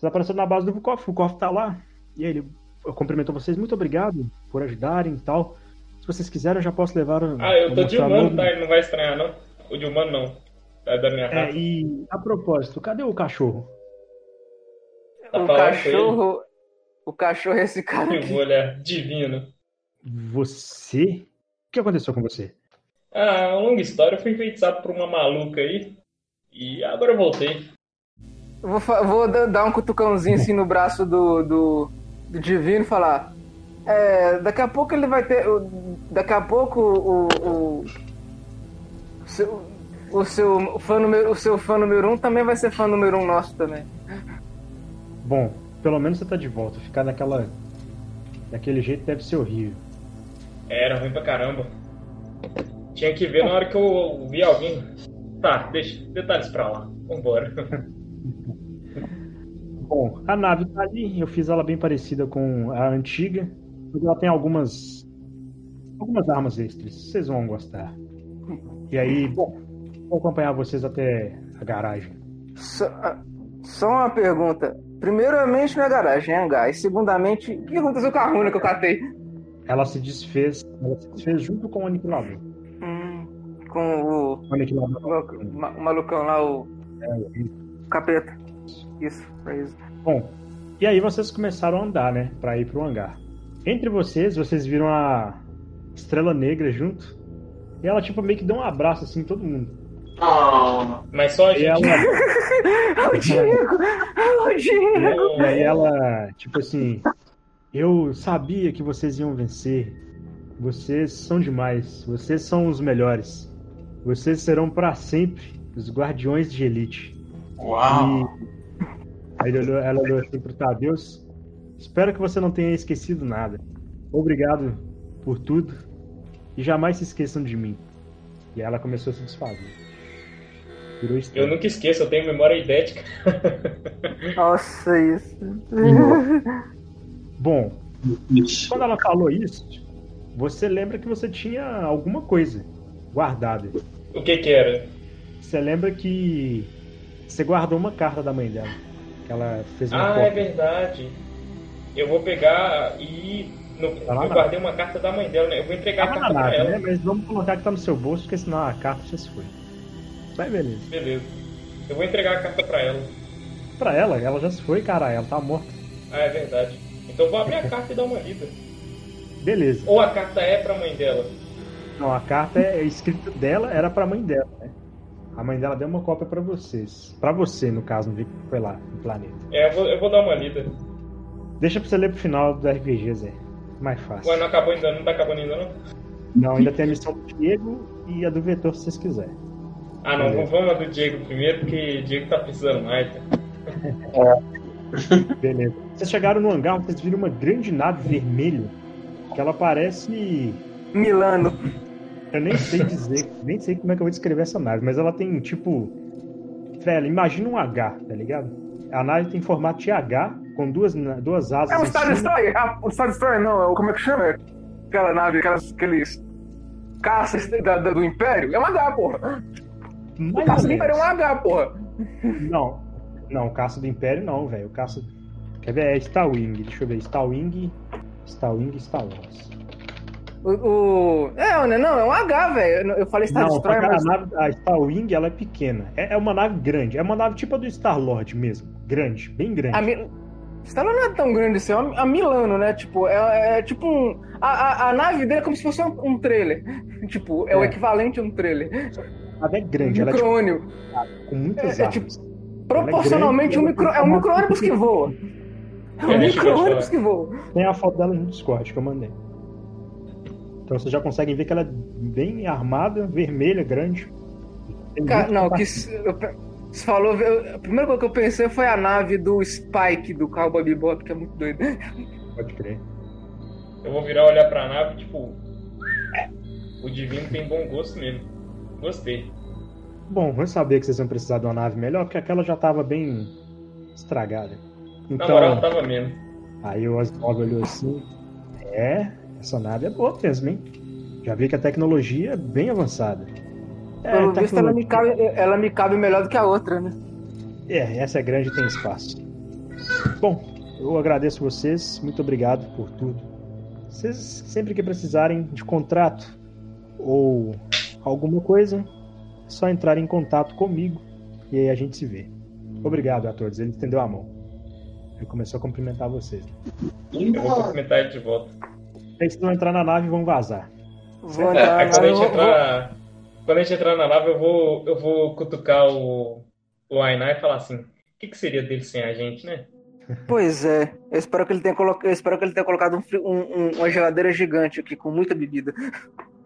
Vocês apareceram na base do Vukov, o Vukov tá lá. E aí ele cumprimentou vocês, muito obrigado por ajudarem e tal. Se vocês quiserem, eu já posso levar. Ah, eu tô de humano, tá? Ele não vai estranhar, não. O de humano não. É da minha raça. É, e a propósito, cadê o cachorro? Tá o cachorro. O cachorro é esse cara Eu aqui. vou olhar. Divino. Você? O que aconteceu com você? Ah, longa história. Eu fui enfeitiçado por uma maluca aí. E agora eu voltei. Vou, vou da- dar um cutucãozinho assim no braço do, do, do Divino e falar. É, daqui a pouco ele vai ter. o- Daqui a pouco o. o seu, o seu fã número, o seu fã número um também vai ser fã número um nosso também. Bom, pelo menos você tá de volta. Ficar daquela. daquele jeito deve ser horrível. Era ruim pra caramba. Tinha que ver na hora que eu vi alguém. Tá, deixa. Detalhes pra lá. Vambora. Bom, a nave tá ali, eu fiz ela bem parecida com a antiga, mas ela tem algumas algumas armas extras, vocês vão gostar. E aí, bom, vou acompanhar vocês até a garagem. Só, ah, só uma pergunta. Primeiramente na garagem, é hangar. E segundamente, o que aconteceu com a runa que eu catei? Ela se desfez, ela se desfez junto com o aniquilador. Hum, com o, O aniquilador. o, o malucão lá, o é, o capeta. Isso, foi isso. Bom, e aí vocês começaram a andar, né, Pra ir pro hangar. Entre vocês, vocês viram a Estrela Negra junto. E ela tipo meio que deu um abraço assim em todo mundo. Mas só a E gente. ela É o Diego! É o Diego! E aí ela, tipo assim, eu sabia que vocês iam vencer. Vocês são demais. Vocês são os melhores. Vocês serão para sempre os guardiões de elite. Uau! E aí ele olhou- ela olhou assim pro Tadeus. Espero que você não tenha esquecido nada. Obrigado por tudo. E jamais se esqueçam de mim. E aí ela começou a se desfazer. Virou Eu nunca esqueço, eu tenho memória idética. Nossa, isso. Bom, Isso. Quando ela falou isso, você lembra que você tinha alguma coisa guardada. O que que era? Você lembra que você guardou uma carta da mãe dela. Que ela fez uma Ah, é cópia. verdade. Eu vou pegar e. No, Tá eu guardei uma carta da mãe dela, né? Eu vou entregar Tava a carta pra nave, ela. né? Mas vamos colocar que tá no seu bolso, porque senão a carta já se foi. Vai, beleza. Beleza. Eu vou entregar a carta pra ela. Pra ela, ela já se foi, cara. Ela tá morta. Ah, é verdade. Então eu vou abrir a carta e dar uma lida. Beleza. Ou a carta é pra mãe dela. Não, a carta é escrita dela, era pra mãe dela, né? A mãe dela deu uma cópia pra vocês. Pra você, no caso, não vi que foi lá no planeta. É, eu vou, eu vou dar uma lida. Deixa pra você ler pro final do RPG, Zé. Mais fácil. Ué, não acabou ainda, não tá acabando ainda não? Não, ainda tem a missão do Diego e a do Vetor, se vocês quiserem. Ah não, Beleza. vamos a do Diego primeiro, porque o Diego tá precisando mais. tá? Beleza. Vocês chegaram no hangar, vocês viram uma grande nave vermelha, que ela parece... Milano. Eu nem sei dizer, nem sei como é que eu vou descrever essa nave, mas ela tem, tipo... Velho, imagina um H, tá ligado? A nave tem formato de H, com duas, duas asas É o em Star. Destroyer! Ah, o Star Destroyer não, é o- como é que chama? Aquela nave, aquelas, aqueles caças da- da- do Império? É um H, porra! O Mais caça ou do Império é um. H, porra! Não, não, o caça do Império não, velho. O caça... Quer ver? É Starwing. Deixa eu ver. Starwing, Starwing, Star Wars. O, o- É, né, não, é um H, velho. Eu falei Star Não, Destroyer, cara, mas. a, nave, a Starwing ela é pequena. É, é uma nave grande. É uma nave tipo a do Star-Lord mesmo. Grande, bem grande. A Mi... Star não é tão grande assim, é uma- a Milano, né? Tipo, é, é tipo um. A, a, a nave dele é como se fosse um, um trailer. Tipo, é, o É. equivalente a um trailer. A nave é Um grande, ela é tipo, micro-ônibus. com muitas é, é armas. Proporcionalmente, um micro... é um micro-ônibus que voa. É um É, micro-ônibus que voa. Tem a foto dela no Discord que eu mandei. Então vocês já conseguem ver que ela é bem armada, vermelha, grande. Cara, não, que você falou. eu- a primeira coisa que eu pensei foi a nave do Spike do Cowboy Bebop, que é muito doido. Pode crer. Eu vou virar olhar pra nave, tipo. O Divino tem bom gosto mesmo. Gostei. Bom, vamos saber que vocês vão precisar de uma nave melhor, porque aquela já tava bem estragada. Na Então, moral, tava mesmo. aí o Oswald olhou assim. É, essa nave é boa mesmo, hein? Já vi que a tecnologia é bem avançada. É, Pelo visto, ela me, tecnologia- cabe, ela me cabe melhor do que a outra, né? é, essa é grande e tem espaço. Bom, eu agradeço vocês, muito obrigado por tudo. Vocês sempre que precisarem de contrato ou alguma coisa, é só entrar em contato comigo e aí a gente se vê. Obrigado a todos. Ele estendeu a mão. Ele começou a cumprimentar vocês. Eu vou cumprimentar ele de volta. Vocês vão entrar na nave e vão vazar. Vou É, entrar quando a gente vou- entrar. Quando a gente entrar na nave, eu vou, eu vou cutucar o, o Ainá e falar assim: o que, que seria dele sem a gente, né? Pois é, eu espero que ele tenha, colo... eu espero que ele tenha colocado um um- um- uma geladeira gigante aqui com muita bebida.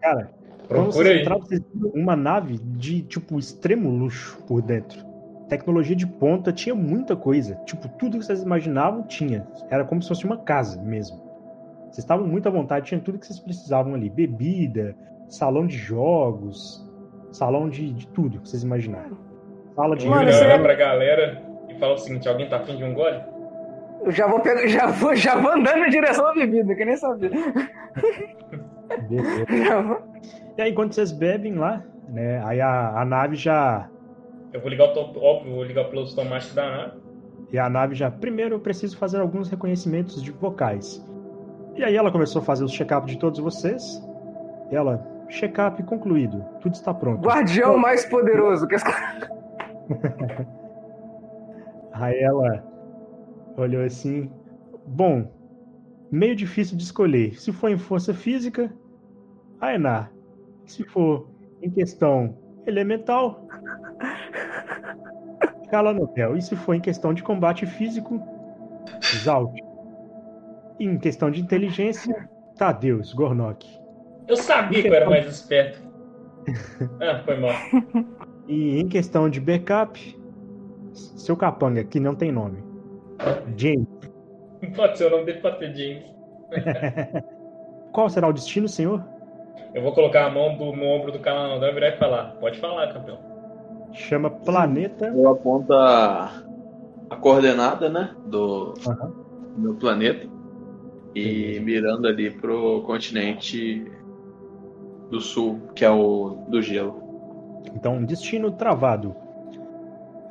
Cara, Procura vocês aí. viram uma nave de, tipo, extremo luxo por dentro. Tecnologia de ponta, tinha muita coisa. Tipo, tudo que vocês imaginavam tinha. Era como se fosse uma casa mesmo. Vocês estavam muito à vontade, tinha tudo que vocês precisavam ali. Bebida, salão de jogos, salão de, de tudo que vocês imaginaram. Sala de Mano, vou isso olhar é- pra galera e falar o seguinte: alguém tá afim de um gole? Eu já vou pegar, já vou, já vou andando em direção à bebida, que nem sabia. E aí, quando vocês bebem lá, né? Aí a, a nave já. Eu vou ligar o top, óbvio, vou ligar o piloto automático da nave. E a nave já. Primeiro eu preciso fazer alguns reconhecimentos de vocais. E aí ela começou a fazer os check-up de todos vocês. Ela, check-up concluído. Tudo está pronto. Guardião mais poderoso que as Aí ela olhou assim. Bom, meio difícil de escolher. Se for em força física, Aenar. Se for em questão elemental, Calanopel. E se for em questão de combate físico, Zalt. Em questão de inteligência, Tadeus, Gornok. Eu sabia que eu era mais esperto. Ah, foi mal. E em questão de backup, seu capanga, que não tem nome. James. Pode ser o nome dele pode ser James. Qual será o destino, senhor? Eu vou colocar a mão do, no ombro do Calanodão e virar e falar: pode falar, campeão. Chama Planeta. Eu aponto a, a coordenada, né? Do, Aham. do meu planeta. E mirando ali pro continente do sul, que é o do gelo. Então, destino travado.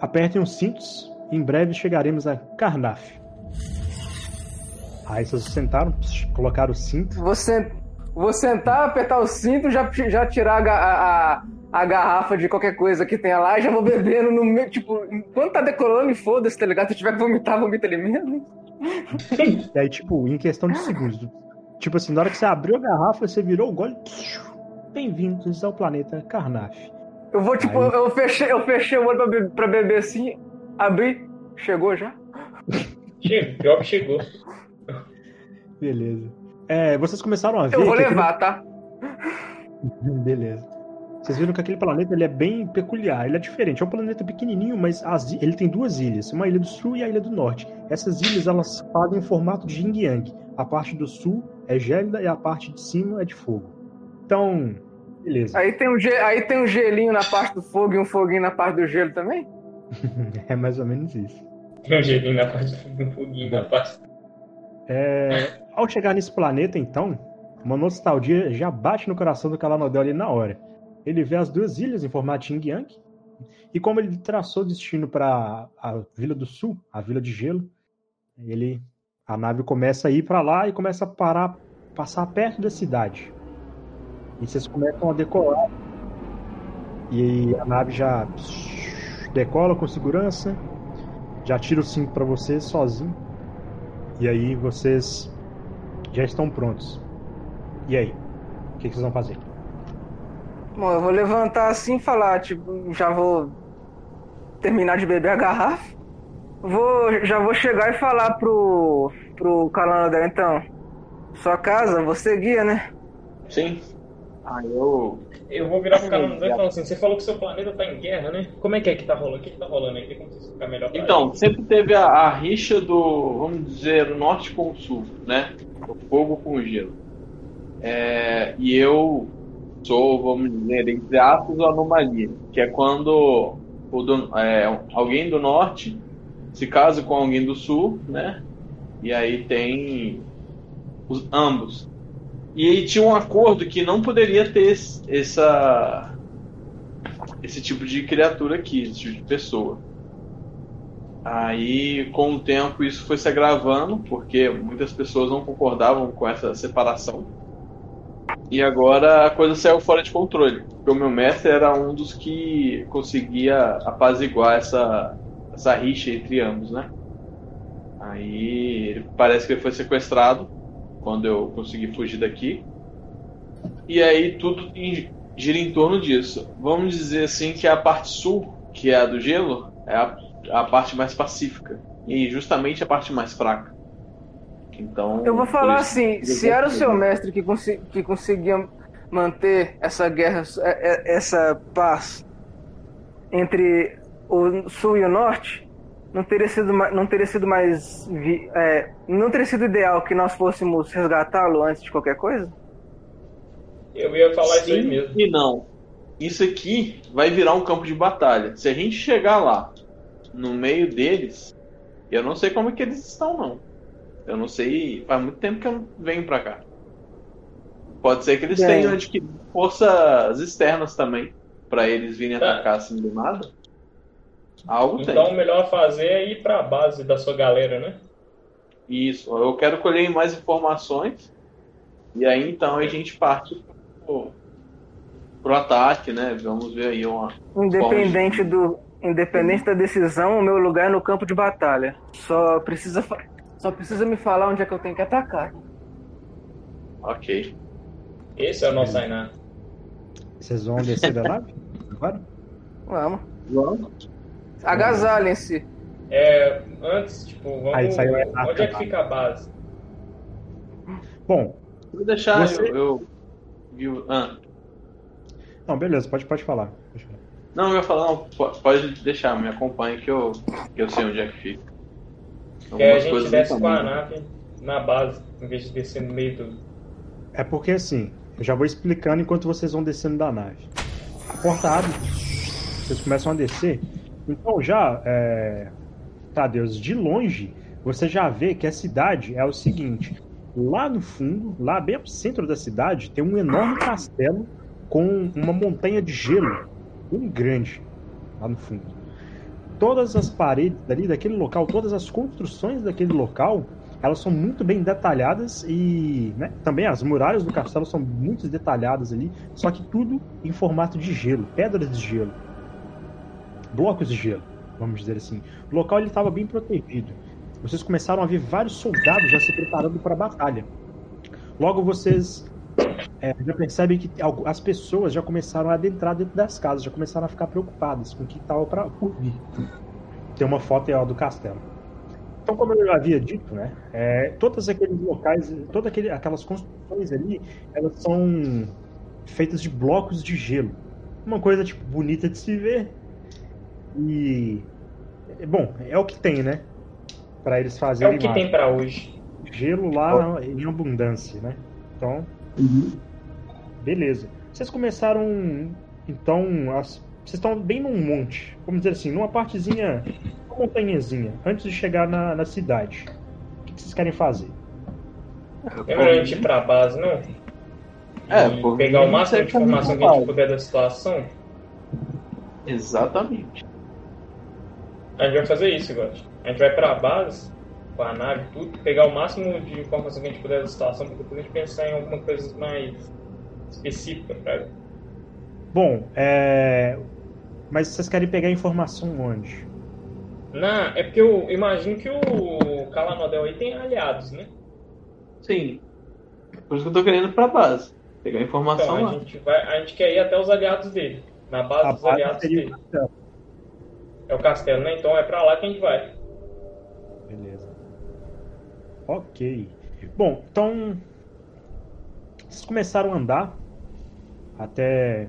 Apertem os cintos. Em breve chegaremos a Carnaf. Aí vocês sentaram, colocaram o cinto. Você, vou sentar, apertar o cinto, já, já tirar a, a, a, a garrafa de qualquer coisa que tenha lá e já vou bebendo no meio. Tipo, enquanto tá decolando, e foda-se, tá ligado? Se tiver que vomitar, vomita ali mesmo. E aí, tipo, em questão de segundos. Tipo assim, na hora que você abriu a garrafa, você virou o gole. Bem-vindos ao planeta Carnaf. Eu vou, tipo, Aí. eu fechei, eu fechei o olho pra, be- pra beber assim, abri, chegou já. Chega, pior que chegou. Beleza. É, vocês começaram a ver. Eu vou que levar, tá? Beleza. Vocês viram que aquele planeta ele é bem peculiar, ele é diferente. É um planeta pequenininho, mas as ele tem duas ilhas, uma ilha do sul e a ilha do norte. Essas ilhas elas fazem o formato de yin yang. A parte do sul é gélida e a parte de cima é de fogo. Então, beleza. Aí tem, um, ge- aí tem um gelinho na parte do fogo e um foguinho na parte do gelo também? É mais ou menos isso. Tem um gelinho na parte do foguinho na parte. É, ao chegar nesse planeta, então, uma nostalgia já bate no coração do Calanodel ali na hora. Ele vê as duas ilhas em formato Yin Yang, e como ele traçou o destino para a Vila do Sul, a Vila de Gelo, ele a nave começa a ir para lá e começa a parar, passar perto da cidade. E vocês começam a decolar. E a nave já decola com segurança, já tira o cinto para vocês sozinho. E aí vocês já estão prontos. E aí? O que vocês vão fazer? Bom, eu vou levantar assim e falar, tipo, já vou terminar de beber a garrafa. Vou, já vou chegar e falar pro, pro Calanadel, então. Sua casa, você guia, né? Sim. Aí eu. Eu vou virar pro Calanodão e falar assim: você falou que seu planeta tá em guerra, né? Como é que é que tá rolando? O que, que tá rolando aí? Como você ficar melhor pra Então, sempre teve a, a rixa do, vamos dizer, norte com o sul, né? O fogo com o gelo. É, e eu sou, vamos dizer, entre aspas, a anomalia, que é quando do- é, alguém do norte se casa com alguém do sul, né? E aí tem os, ambos. E aí tinha um acordo que não poderia ter esse- essa esse tipo de criatura aqui, esse tipo de pessoa. Aí, com o tempo, isso foi se agravando, porque muitas pessoas não concordavam com essa separação. E agora a coisa saiu fora de controle. Porque o meu mestre era um dos que conseguia apaziguar essa, essa rixa entre ambos, né? Aí parece que ele foi sequestrado quando eu consegui fugir daqui. E aí tudo gira em torno disso. Vamos dizer assim que a parte sul, que é a do gelo, é a, a parte mais pacífica. E justamente a parte mais fraca. Então. Eu vou falar isso- assim, se era o seu mestre que, consi- que conseguia manter essa guerra, é- é- essa paz entre o sul e o norte, não teria sido, não teria sido mais, vi- é, não teria sido ideal que nós fôssemos resgatá-lo antes de qualquer coisa? Eu ia falar isso aí Sim mesmo. E não. Isso aqui vai virar um campo de batalha. Se a gente chegar lá, no meio deles, eu não sei como é que eles estão, não. Eu não sei. Faz muito tempo que eu não venho pra cá. Pode ser que eles Bem. tenham adquirido forças externas também. Pra eles virem Tá. atacar assim do nada. Algo Então o tem. melhor a fazer é ir pra base da sua galera, né? Isso. Eu quero colher mais informações. E aí então a gente parte pro, pro ataque, né? Vamos ver aí uma. Independente do, independente da decisão, o meu lugar é no campo de batalha. Só precisa, fa- só precisa me falar onde é que eu tenho que atacar. Ok. Esse é o nosso Ainá. Vocês vão descer da nave? Agora? Vamos. Vamos. Agasalhem-se. É, antes, tipo, vamos. Aí saiu a onde é que fica a base? Bom, Vou deixar Você- eu. eu viu- ah. não, beleza, pode, pode falar. Não, eu ia falar, não, po- pode deixar, me acompanhe que eu, que eu sei onde é que fica. Que a gente desce com a também. nave na base, em vez de descer no meio do. É porque assim, eu já vou explicando enquanto vocês vão descendo da nave. A porta abre, vocês começam a descer. Então já, é... Tadeus, de longe, você já vê que a cidade é o seguinte. Lá no fundo, lá bem ao centro da cidade, tem um enorme castelo com uma montanha de gelo bem grande lá no fundo. Todas as paredes dali daquele local, todas as construções daquele local, elas são muito bem detalhadas e né, também as muralhas do castelo são muito detalhadas ali, só que tudo em formato de gelo, pedras de gelo, blocos de gelo, vamos dizer assim. O local ele estava bem protegido. Vocês começaram a ver vários soldados já se preparando para a batalha. Logo vocês é, já percebem que as pessoas já começaram a adentrar dentro das casas, já começaram a ficar preocupadas com o que estava para por vir. Tem uma foto aí, ó, do castelo. Então, como eu havia dito, né, é, todos aqueles locais, todas aquele, aquelas construções ali, elas são feitas de blocos de gelo. Uma coisa tipo bonita de se ver. E é, bom, é o que tem, né? Para eles É fazerem o que lá. tem pra hoje. gelo lá em abundância, né? Então, beleza. Vocês começaram, então, as- vocês estão bem num monte, vamos dizer assim, numa partezinha, uma montanhazinha, antes de chegar na, na cidade. O que que vocês querem fazer? É melhor a gente ir pra base, não? É, E por pegar o máximo de informação que a gente puder da situação. Exatamente. A gente vai fazer isso, agora. A gente vai pra base, com a nave tudo, pegar o máximo de informação que a gente puder da situação, pra depois a gente pensar em alguma coisa mais específica, pra... Bom, é... Mas vocês querem pegar informação onde? Não, é porque eu imagino que o Calanodel aí tem aliados, né? Sim. Por isso que eu tô querendo ir pra base. Pegar informação Então, a lá. gente, vai, a gente quer ir até os aliados dele. Na base A dos base aliados o dele. castelo. É o castelo, né? Então é pra lá que a gente vai. Ok. Bom, então. Vocês começaram a andar até.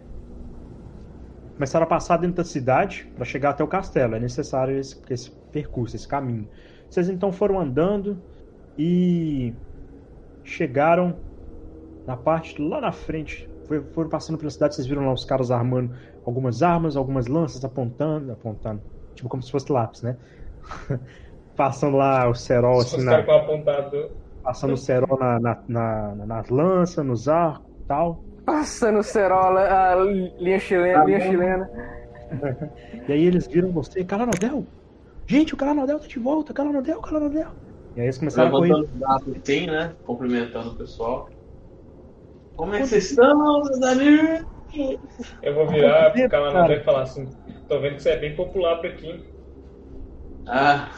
Começaram a passar dentro da cidade para chegar até o castelo. É necessário esse, esse percurso, esse caminho. Vocês então foram andando e chegaram na parte lá na frente. Foram passando pela cidade, vocês viram lá os caras armando algumas armas, algumas lanças, apontando, apontando, tipo como se fosse lápis, né? Passando lá o cerol assim na, passando o cerol na, na, na- nas lanças, nos arcos e tal. Passando cerola, a linha chilena, linha chilena. E aí eles viram você, Calanodel, Gente, o Calanodel tá de volta, Calanodel, Calanodel. E aí eles começaram a correr. Levantando os braços assim, né? Cumprimentando o pessoal. Como é que vocês estão, meus amigos? Eu vou virar pro. Calanodel e falar assim: tô vendo que você é bem popular por aqui. hein?" Ah,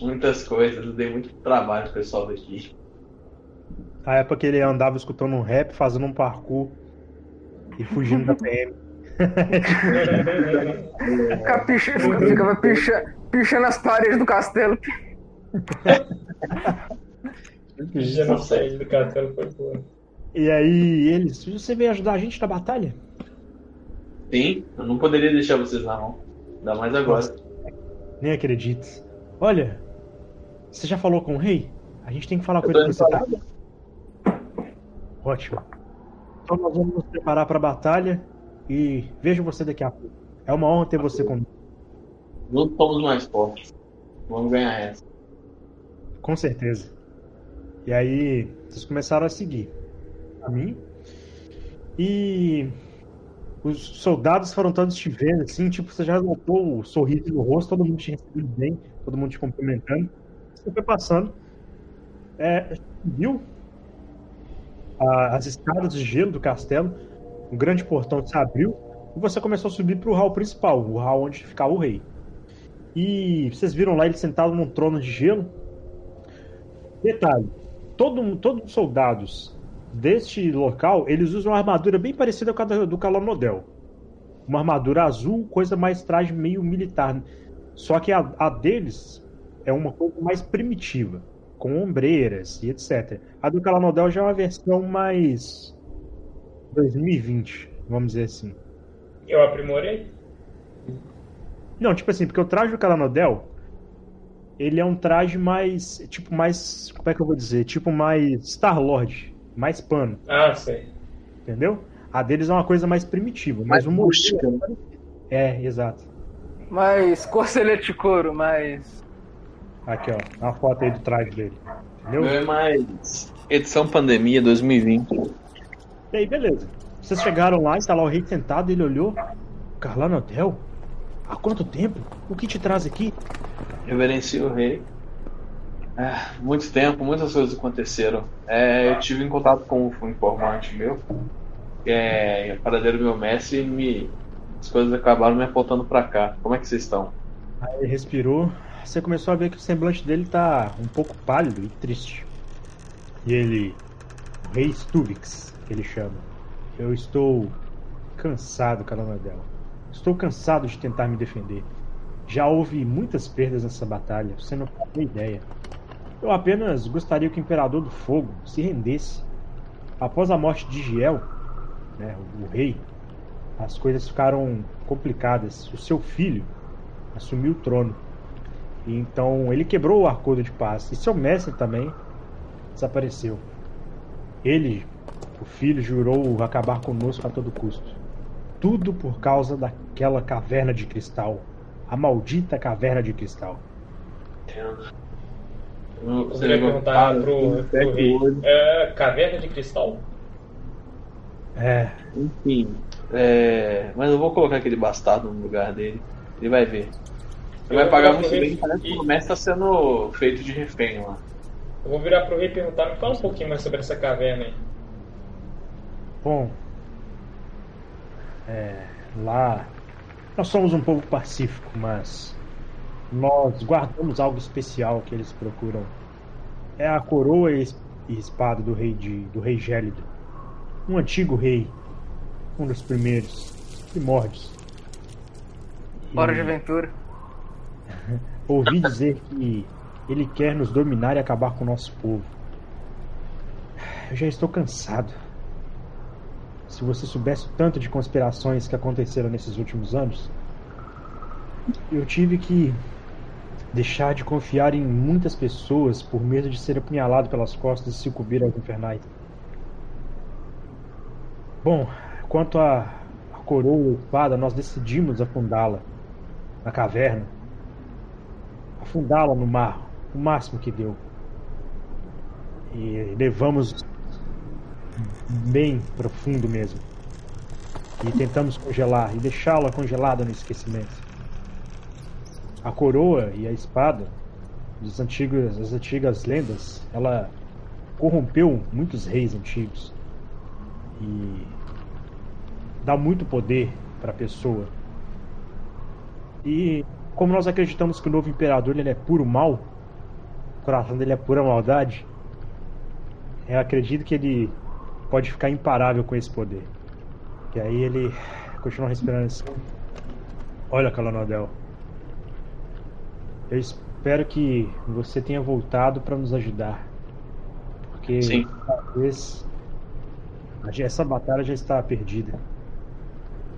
muitas coisas. Eu dei muito trabalho pro pessoal daqui. A época que ele andava escutando um rap, fazendo um parkour e fugindo da PM. Fica picha, fica, ficava picha, pichando as paredes do castelo. O genocídio do castelo foi boa. E aí eles, você veio ajudar a gente na batalha? Sim, eu não poderia deixar vocês na mão. Ainda mais agora. Nem acredito. Olha, você já falou com o rei? A gente tem que falar com Eu tô ele falar. tá. Ótimo. Então nós vamos nos preparar para a batalha e vejo você daqui a pouco. É uma honra ter você comigo. Juntos somos mais fortes. Vamos ganhar essa. Com certeza. E aí, vocês começaram a seguir a mim. E os soldados foram todos te vendo, assim, tipo, você já notou o sorriso no rosto, todo mundo te recebendo bem, todo mundo te cumprimentando. Você foi passando. É, as escadas de gelo do castelo, um grande portão se abriu, e você começou a subir para o hall principal, o hall onde ficava o rei. E vocês viram lá ele sentado num trono de gelo, Detalhe: todo, todos os soldados deste local eles usam uma armadura bem parecida com a do Calanodel. Uma armadura azul, coisa mais traje meio militar. Só que a, a deles é uma coisa mais primitiva, com ombreiras e etc. A do Calanodel já é uma versão mais 2020, vamos dizer assim. Eu aprimorei. Não, tipo assim, porque o traje do Calanodel, ele é um traje mais, tipo, mais, como é que eu vou dizer? Tipo mais Star-Lord, mais pano, Ah, sei. entendeu? A deles é uma coisa mais primitiva, mas Mais o modelo rústica. é exato. Mas corcelete de couro, mas. Aqui, ó, uma foto aí do traje dele, entendeu? É mais. Edição Pandemia 2020. E aí, beleza. Vocês chegaram lá e tá lá o rei sentado, ele olhou. Carlano Hotel? Há quanto tempo? O que te traz aqui? Reverencio o rei. É, muito tempo, muitas coisas aconteceram. É, eu tive em contato com um informante meu, que é paradeiro meu mestre, e me, as coisas acabaram me apontando pra cá. Como é que vocês estão? Aí ele respirou. Você começou a ver que o semblante dele tá um pouco pálido e triste. E ele. O rei Stuvix, que ele chama. Eu estou cansado, Calanadel. Estou cansado de tentar me defender. Já houve muitas perdas nessa batalha, você não tem ideia. Eu apenas gostaria que o Imperador do Fogo se rendesse. Após a morte de Giel, né, o rei, as coisas ficaram complicadas. O seu filho assumiu o trono. E então ele quebrou o acordo de paz. E seu mestre também desapareceu. Ele, o filho, jurou acabar conosco a todo custo. Tudo por causa daquela caverna de cristal. A maldita caverna de cristal. Eu Você vai perguntar pro, pro rei. É, caverna de cristal? É, Enfim, é, mas eu vou colocar aquele bastardo no lugar dele. Ele vai ver. Você Eu vai pagar muito bem, rei parece que o mestre tá sendo feito de refém lá. Eu vou virar pro rei e perguntar, me fala um pouquinho mais sobre essa caverna aí. bom. É, lá. Nós somos um povo pacífico, mas nós guardamos algo especial que eles procuram. É a coroa e es- e espada do rei de, do rei Gélido. Um antigo rei. Um dos primeiros. Primórdios. Hora E de aventura. Ouvi dizer que ele quer nos dominar e acabar com o nosso povo. Eu já estou cansado. Se você soubesse o tanto de conspirações que aconteceram nesses últimos anos, eu tive que deixar de confiar em muitas pessoas por medo de ser apunhalado pelas costas e sucumbir aos infernais. Bom, quanto à coroa espada, nós decidimos afundá-la na caverna. Afundá-la no mar, o máximo que deu. E levamos bem profundo mesmo. E tentamos congelar e deixá-la congelada no esquecimento. a coroa e a espada das antigas lendas, ela corrompeu muitos reis antigos e dá muito poder para a pessoa. E como nós acreditamos que o novo imperador ele é puro mal, o coração dele é pura maldade, eu acredito que ele pode ficar imparável com esse poder. E aí ele continua respirando assim. Olha, Calanodel. Eu espero que você tenha voltado para nos ajudar. Porque Sim. talvez essa batalha já está perdida.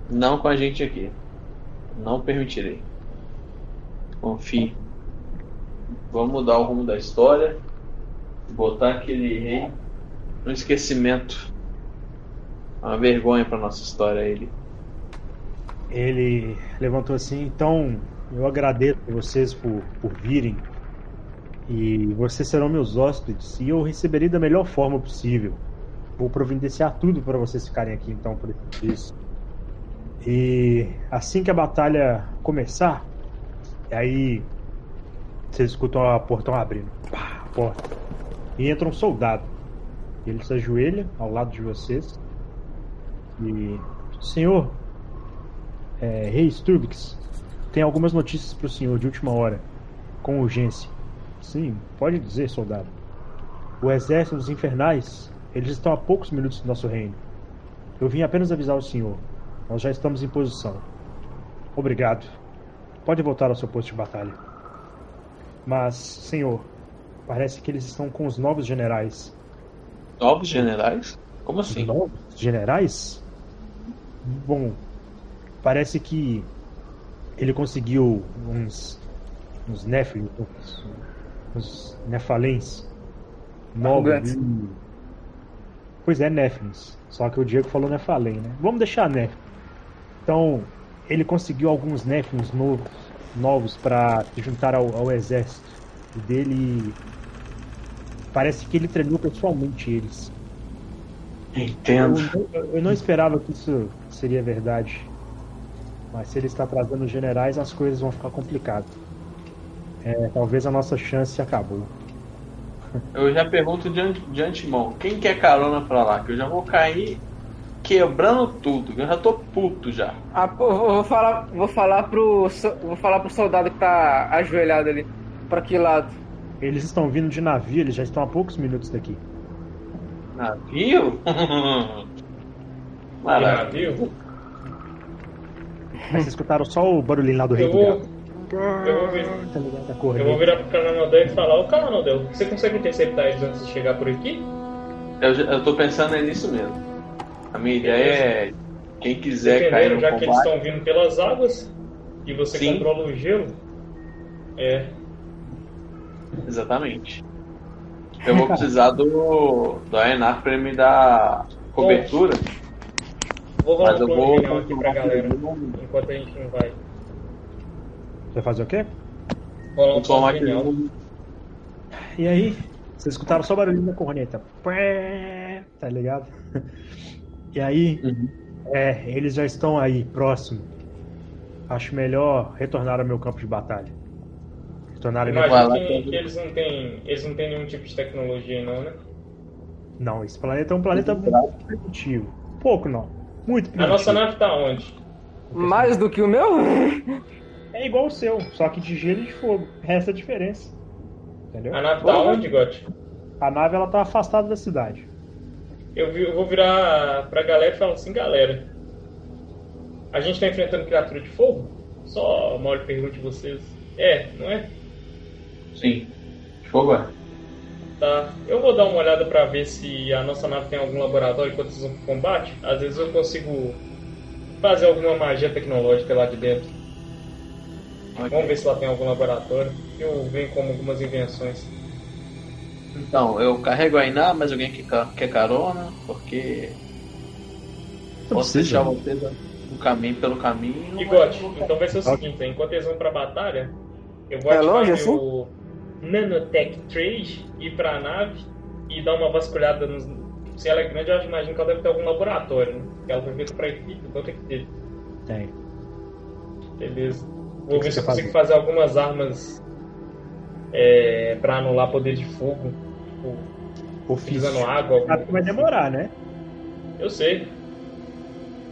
Não com a gente aqui. Não permitirei. Confie. Vamos mudar o rumo da história. Botar aquele rei no esquecimento. É uma vergonha para nossa história ele. Ele levantou assim, então eu agradeço a vocês por, por virem. E vocês serão meus hóspedes e eu receberei da melhor forma possível. Vou providenciar tudo para vocês ficarem aqui então por dias. E assim que a batalha começar, aí vocês escutam a portão abrindo. Pá, a porta. E entra um soldado. Ele se ajoelha ao lado de vocês. E. Senhor, é, Rei Sturbix, tem algumas notícias para o senhor de última hora, com urgência. Sim, pode dizer, soldado. O exército dos infernais, eles estão a poucos minutos do nosso reino. Eu vim apenas avisar o senhor. Nós já estamos em posição. Obrigado. Pode voltar ao seu posto de batalha. Mas, senhor, parece que eles estão com os novos generais. Novos generais? Como assim? Novos generais? Bom, parece que ele conseguiu uns uns Nephilim, uns, uns Nefalens novos. E- Pois é, Nephilims. Só que o Diego falou Nefalem, né? Vamos deixar Nephilim. Então, ele conseguiu alguns Nephilims novos, novos para se juntar ao, ao exército E dele. Parece que ele treinou pessoalmente eles. Entendo. eu- eu não esperava que isso seria verdade. Mas se ele está trazendo generais, as coisas vão ficar complicadas. É, talvez a nossa chance acabou. Eu já pergunto de, an- de antemão, quem quer carona pra lá? Que eu já vou cair quebrando tudo. Eu já tô puto já. Ah, pô, vou vou falar, vou falar pro, vou falar pro soldado que tá ajoelhado ali. Pra que lado? Eles estão vindo de navio, eles já estão a poucos minutos daqui. Navio? Maravilha. navio? Mas vocês escutaram só o barulhinho lá do rei Eu do vou, eu vou ver. Tá ligado? A Eu vou virar pro Cananodel e falar, ô Cananodel, você consegue interceptar eles antes de chegar por aqui? Eu, eu tô pensando é nisso mesmo. A minha ideia é quem quiser cair no Já que eles estão vindo pelas águas e você Sim. controla o gelo. É, Exatamente. Eu vou precisar do, do Aenar pra ele me dar cobertura. vou rolar Mas um eu vou aqui pra galera, enquanto a gente não vai. Você vai fazer o quê? Rolar um plano. E aí? Vocês escutaram só o barulhinho da corneta. Pé, Tá ligado? E aí, Uhum. é, eles já estão aí, próximo. Acho melhor retornar ao meu campo de batalha. Retornar ao meu... Que, que- que eles não têm. Eles não têm nenhum tipo de tecnologia não, né? Não, esse planeta é um planeta muito primitivo. Pouco não. Muito A primitivo. nossa nave tá onde? Mais do que o meu? É igual o seu, só que de gelo e de fogo. Resta a diferença. Entendeu? A nave tá Porra. onde, Gotti? A nave ela tá afastada da cidade. Eu, eu vou virar pra galera e falar assim, galera. A gente tá enfrentando criatura de fogo? Só mal lhe pergunte vocês. É, não é? Sim. Fogo é. Tá. Eu vou dar uma olhada pra ver se a nossa nave tem algum laboratório enquanto vocês vão pro combate. Às vezes eu consigo fazer alguma magia tecnológica lá de dentro. Vamos ver se lá tem algum laboratório. Eu venho com algumas invenções. Então, eu carrego a Iná, mas alguém que quer carona, porque Não posso precisa. deixar vocês no caminho pelo caminho. E vou- então vai ser o seguinte, enquanto eles vão pra batalha, eu vou É ativar longe, meu Nanotech 3, ir pra nave e dar uma vasculhada nos. Se ela é grande, eu imagino que ela deve ter algum laboratório, né? Porque ela foi feita pra equipe, então tem que ter. Tem. Beleza. Vou que ver se eu consigo fazer algumas armas é, pra anular poder de fogo. Tipo, utilizando água. Sabe que vai coisa demorar, né? assim. Eu sei.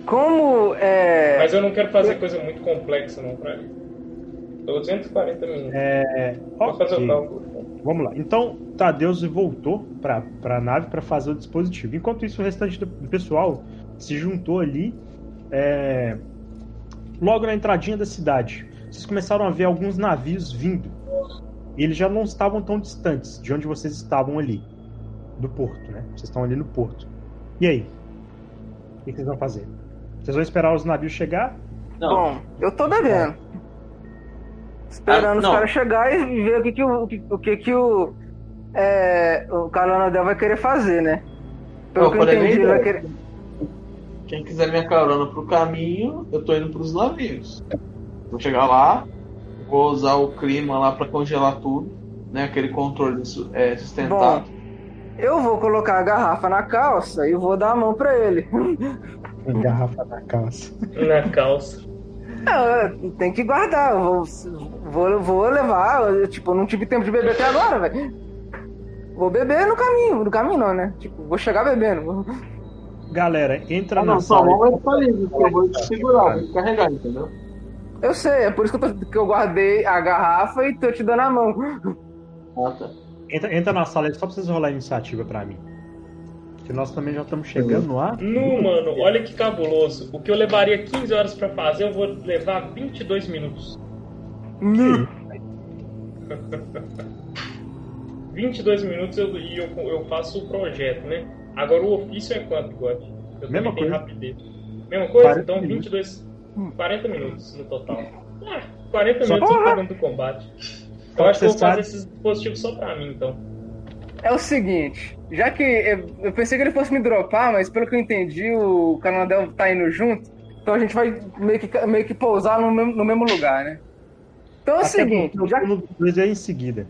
Como é. Mas eu não quero fazer coisa muito complexa, não, pra mim. Tô 240 minutos. É, Vou fazer ok. o cálculo. Vamos lá. Então, Tadeus voltou para a nave para fazer o dispositivo. Enquanto isso, o restante do do pessoal se juntou ali é, logo na entradinha da cidade. Vocês começaram a ver alguns navios vindo. E eles já não estavam tão distantes de onde vocês estavam ali. Do porto, né? Vocês estão ali no porto. E aí? O que vocês vão fazer? Vocês vão esperar os navios chegar? Não, Bom, eu tô bebendo. Esperando Ah, os caras chegarem e ver o que que o, o que, o, que o, é, o Calanadel vai querer fazer, né? Pelo Não, que eu entendi, ele vai querer. quem quiser minha carona pro caminho, eu tô indo pros navios. Vou chegar lá, vou usar o clima lá pra congelar tudo, né? Aquele controle é, sustentado. Eu vou colocar a garrafa na calça e vou dar a mão pra ele. Garrafa na calça. Na calça. Não, tem que guardar. Eu vou, vou, vou levar. eu, tipo, eu não tive tempo de beber até agora, velho. Vou beber no caminho. No caminho não, né? Tipo, vou chegar bebendo. Galera, entra Ah, na não, sua sala. ficar livre, porque eu vou te segurar, vou te carregar, entendeu? Eu sei, é por isso que eu, tô- que eu guardei a garrafa e tô te dando a mão. Ah, tá. Entra, entra na sala aí só pra vocês rolar a iniciativa pra mim. Que nós também já estamos chegando no ar. Nu, mano, olha que cabuloso. O que eu levaria 15 horas pra fazer, eu vou levar 22 minutos. 22 minutos eu, e eu, eu faço o projeto, né? Agora o ofício é quanto, God? Eu Mesma coisa. rapidez. Mesma coisa? 40 Então minutos. 22. 40 minutos no total. Ah, 40 Só- minutos cada um do combate. Eu acho que eu vou você fazer esses dispositivos só pra mim, então. É o seguinte, já que eu, eu pensei que ele fosse me dropar, mas pelo que eu entendi, o Canadel tá indo junto, então a gente vai meio que, meio que pousar no mesmo, no mesmo lugar, né? Então é o Até seguinte, o já dos dois é em seguida.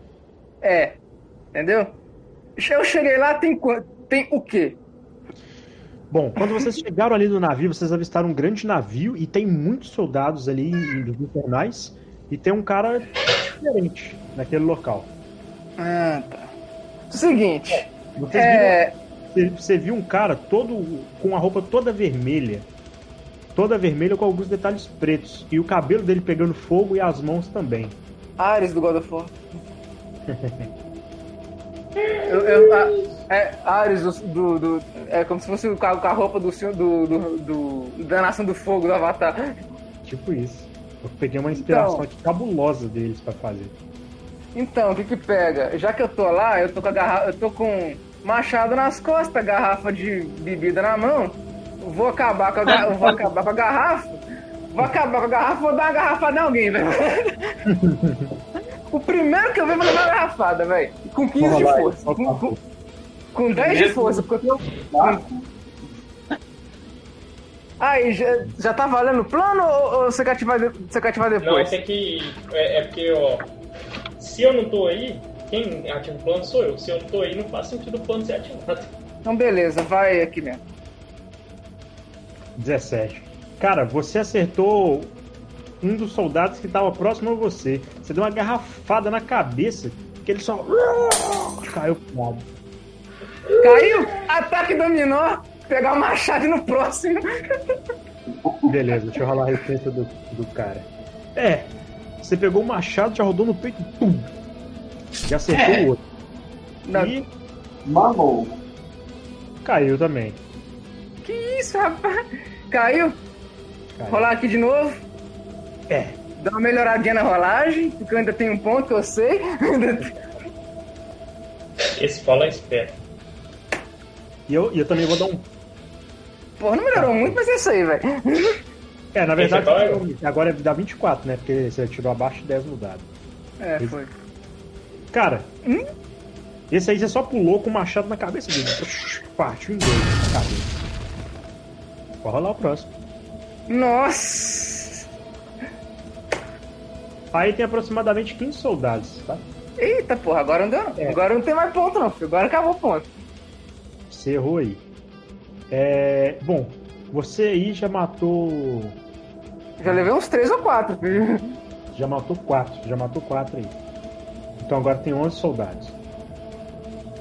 é, entendeu? Eu cheguei lá, tem, tem o quê? Bom, quando vocês chegaram ali no navio, vocês avistaram um grande navio e tem muitos soldados ali dos infernais e tem um cara diferente naquele local. Ah, tá. Seguinte, Vocês é, viram, você- você viu um cara todo com a roupa toda vermelha, toda vermelha com alguns detalhes pretos e o cabelo dele pegando fogo e as mãos também. Ares do God of War. Eu, eu, a, é, Ares do, do, É como se fosse com a, a roupa do, senhor- do, do, do- da Nação do Fogo do Avatar. Tipo isso. Eu peguei uma inspiração Então. aqui cabulosa deles pra fazer. Então, o que que pega? Já que eu tô lá, eu tô com a garrafa, eu tô com machado nas costas, garrafa de bebida na mão. Vou acabar com a, vou acabar com a garrafa. Vou acabar com a garrafa, vou dar uma garrafada em alguém, velho. o primeiro que eu vai levar uma garrafada, velho. Com 15 de força. Com, com, com 10 de força, porque eu tenho. Aí, já, já tá valendo o plano ou, ou você quer ativar, de- você quer ativar Não, depois? tem que. É, é porque, ó. Se eu não tô aí, quem ativa o plano sou eu. Se eu não tô aí, não faz sentido o plano ser ativado. Então, beleza, vai aqui mesmo. 17. Cara, você acertou um dos soldados que estava próximo a você. Você deu uma garrafada na cabeça que ele só caiu pro lado. Caiu, ataque dominó, pegar o machado no próximo. Beleza, deixa eu rolar a resistência do, do cara. É, você pegou o machado, já rodou no peito, pum! E acertou É. o outro. Não, E Mamou. caiu também. Que isso, rapaz? Caiu? Caiu. Rolar aqui de novo. É, Dá uma melhoradinha na rolagem, porque eu ainda tenho um ponto que eu sei. Esse fala é esperto. e eu, eu também vou dar um. Porra, não melhorou muito, mas é isso aí, velho. É, na verdade, é agora dá 24, né? Porque você tirou abaixo de 10 no dado. É, foi. Cara, esse aí você só pulou com o machado na cabeça dele. Partiu em dois na cabeça. Pode rolar o próximo. Nossa! Aí tem aproximadamente 15 soldados, tá? Eita, porra, agora não deu. É. Agora não tem mais ponto, não. Agora acabou o ponto. Você errou aí. É, bom, você aí já matou. Já levei uns 3 ou 4, filho. Já matou quatro. Já matou quatro aí. Então agora tem 11 soldados.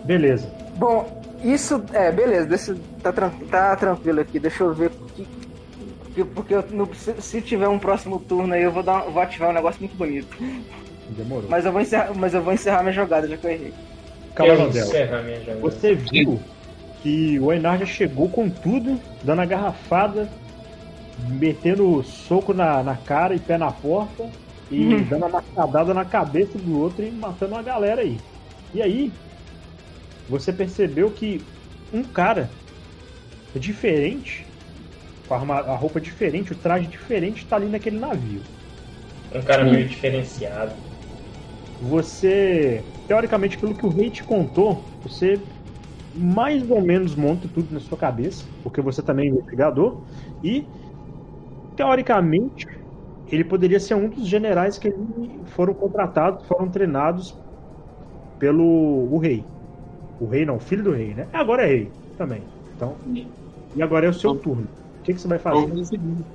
Beleza. Bom, isso. É, beleza, deixa, tá, tá tranquilo aqui. Deixa eu ver. Que, que- porque eu não preciso- se tiver um próximo turno aí, eu vou, dar, vou ativar um negócio muito bonito. Demorou. Mas eu vou encerrar, mas eu vou encerrar minha jogada, já que eu errei. Eu Calanandel. encerro a minha jogada. Você viu que o Enar já chegou com tudo, dando a garrafada, metendo soco na, na cara e pé na porta, e Hum. dando a machadada na cabeça do outro e matando uma galera aí. E aí, você percebeu que um cara diferente, com a, arma- a roupa diferente, o traje diferente, tá ali naquele navio. Um cara meio diferenciado. Você, teoricamente, pelo que o rei te contou, você mais ou menos monta tudo na sua cabeça, porque você também é investigador, e teoricamente ele poderia ser um dos generais que foram contratados, foram treinados pelo o rei. O rei não, o filho do rei, né? Agora é rei também. Então, e agora é o seu turno. O que, que você vai fazer? seguinte.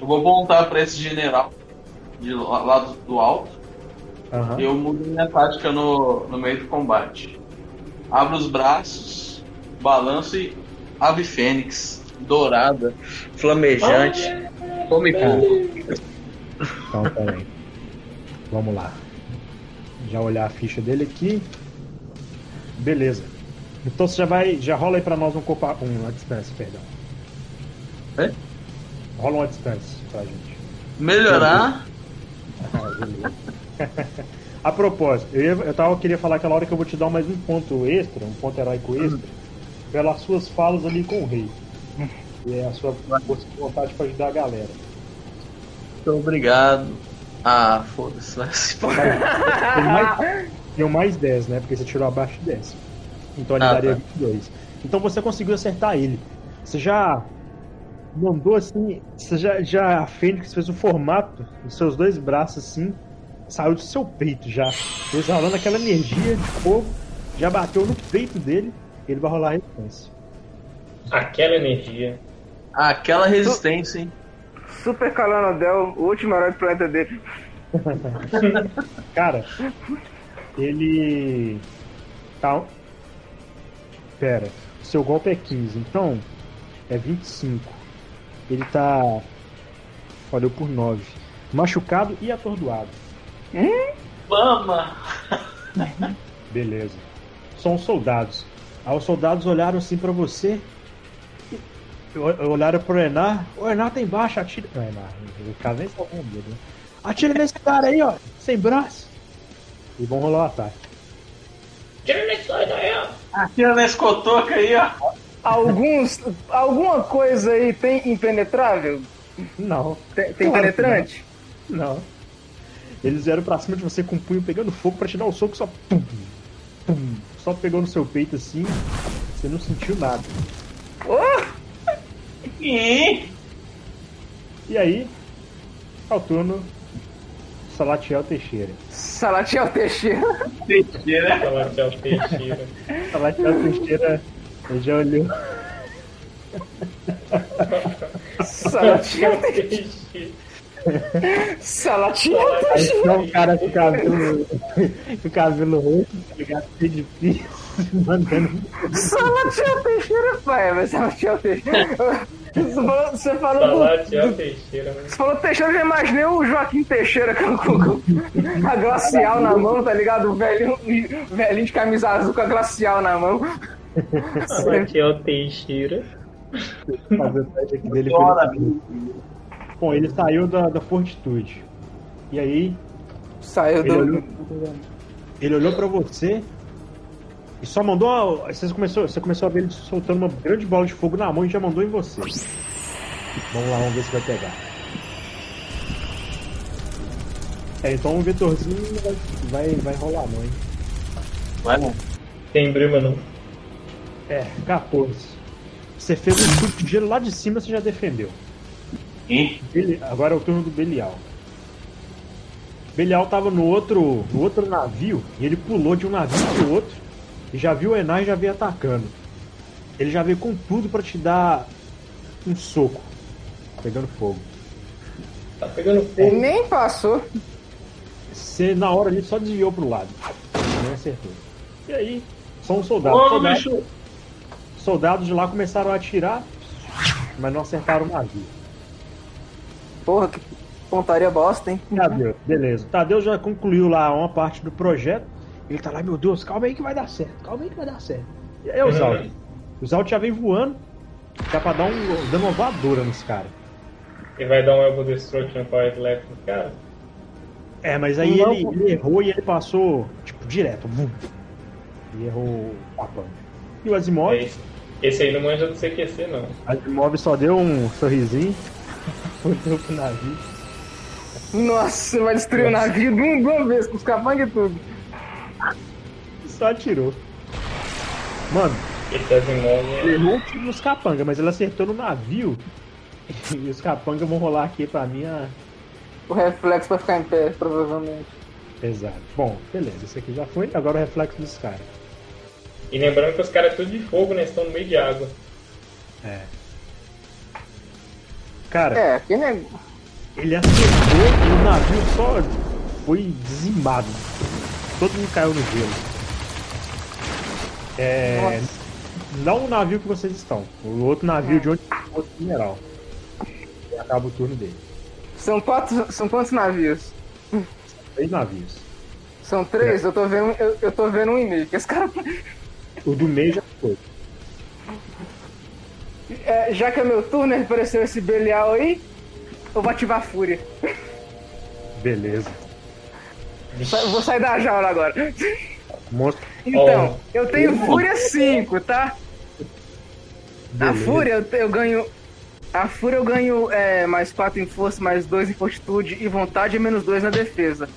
Eu vou montar pra esse general de lá do, do alto. Aham. Eu mudo minha tática no, no meio do combate. Abro os braços, balanço e ave fênix, dourada, flamejante, come fogo. Então, peraí. Vamos lá. Já olhar a ficha dele aqui. Beleza. Então você já vai. Já rola aí pra nós um copa. Um, perdão. É? Rola uma distância pra gente. Melhorar. A propósito, eu, ia- eu, tava, eu queria falar aquela hora que eu vou te dar mais um ponto extra, um ponto heróico extra, pelas suas falas ali com o rei. E é a sua vontade pra ajudar a galera. Muito obrigado. Ah, foda-se, vai se deu mais 10, né? Porque você tirou abaixo de 10. Então ele Ah, daria tá. 22. Então você conseguiu acertar ele. Você já mandou assim. Você já, já a Fênix fez o formato dos seus dois braços assim. Saiu do seu peito já. Exalando aquela energia de fogo. Já bateu no peito dele. Ele vai rolar a resistência. Aquela energia. Aquela resistência, hein? Super Calanodel, o último herói do planeta dele. Cara, ele. Tá. Pera, seu golpe é 15, então é 25. Ele tá. Falhou por 9. Machucado e atordoado. Mama! Beleza. São os soldados. Aí os soldados olharam assim pra você. o- Olharam pro Enar. O Enar tá embaixo, atira. Não, Enar, o cara nem salvou o medo, né? Atira nesse cara aí, ó, sem braço. E vão rolar o ataque. Aí, ó. Atira nesse cotoco aí, ó. Alguns. alguma coisa aí tem impenetrável? Não, Tem, tem Claro penetrante? não. Eles vieram pra cima de você com o punho pegando fogo pra te dar o soco só. Pum, pum, só pegou no seu peito assim. Você não sentiu nada. Oh! Ih, E aí, ao turno, Salatiel Teixeira. Salatiel Teixeira. Teixeira. O Teixeira. Salatiel Teixeira ele já olhou. Salatiel Teixeira. Aí Teixeira. tem um cara com cabelo. com cabelo roxo, tá ligado? Cheio de piso, mandando. Salatiel Teixeira, pai. Mas Salatiel Teixeira. Você falou, Falar do, é o Teixeira, né? Você falou Teixeira, eu já imaginei o Joaquim Teixeira com, com- com a glacial na mão, tá ligado? O velhinho, o velhinho de camisa azul com a glacial na mão. Que é o Teixeira. Fazer o teste aqui dele. Bora. Bom, ele saiu da, da fortitude. E aí, Saiu ele olhou, do. ele olhou pra você e só mandou. a- Você começou, você começou a ver ele soltando uma grande bola de fogo na mão e já mandou em você. Vamos lá, vamos ver se vai pegar. É, então o vetorzinho não vai, vai, vai rolar não, hein? Vai não. Tem brima não. É, 14. Você fez um chute de gelo lá de cima, você já defendeu. Beli- Agora é o turno do Belial. Belial tava no outro, no outro navio e ele pulou de um navio pro outro e já viu o Enar e já veio atacando. Ele já veio com tudo pra te dar um soco, pegando fogo. Tá pegando fogo. Nem passou. Você na hora ali só desviou pro lado. Não acertou. E aí, são soldados. Ô, soldados, bicho! Soldados de lá começaram a atirar, mas não acertaram o navio. Porra, que pontaria bosta, hein? Tadeu, beleza. Tadeu já concluiu lá uma parte do projeto. Ele tá lá, meu Deus, calma aí que vai dar certo, calma aí que vai dar certo. E aí o Zalt? O Zalt já vem voando, já pra dar um, dando uma voadora nos caras. Ele vai dar um Elbow Destruction com a elétrico, cara. É, mas aí Não, ele, ele errou e ele passou, tipo, direto. Vum. Ele errou o papão. E o Asimov? É esse. Aí não manja do CQC, não. Asimov só deu um sorrisinho, voltou pro navio. Nossa, vai destruir o navio de uma, de vez, com os capangas e tudo. só atirou. Mano, ele é... errou o tiro nos capangas, mas ele acertou no navio. E os capangas vão rolar aqui pra mim a. O reflexo vai ficar em pé, provavelmente. Exato. Bom, beleza, esse aqui já foi, agora o reflexo dos caras. E lembrando que os caras tudo de fogo, né? Estão no meio de água. É. Cara, É, que nem. ele acertou e o navio só foi dizimado. Todo mundo caiu no gelo. É. Não o navio que vocês estão. O outro navio de onde o outro mineral. E acaba o turno dele. São quatro. São quantos navios? Três navios. São três? Eu tô vendo, eu, eu tô vendo um e-mail. Que esse cara. O do meio já foi. É, já que é meu turno, apareceu esse Belial aí, eu vou ativar a fúria. Beleza. Vou sair da jaula agora. Monstro. Então, eu tenho Fúria 5, tá? A Beleza. Fúria eu, eu ganho. A Fúria eu ganho é, mais 4 em força, mais 2 em fortitude e vontade e menos 2 na defesa.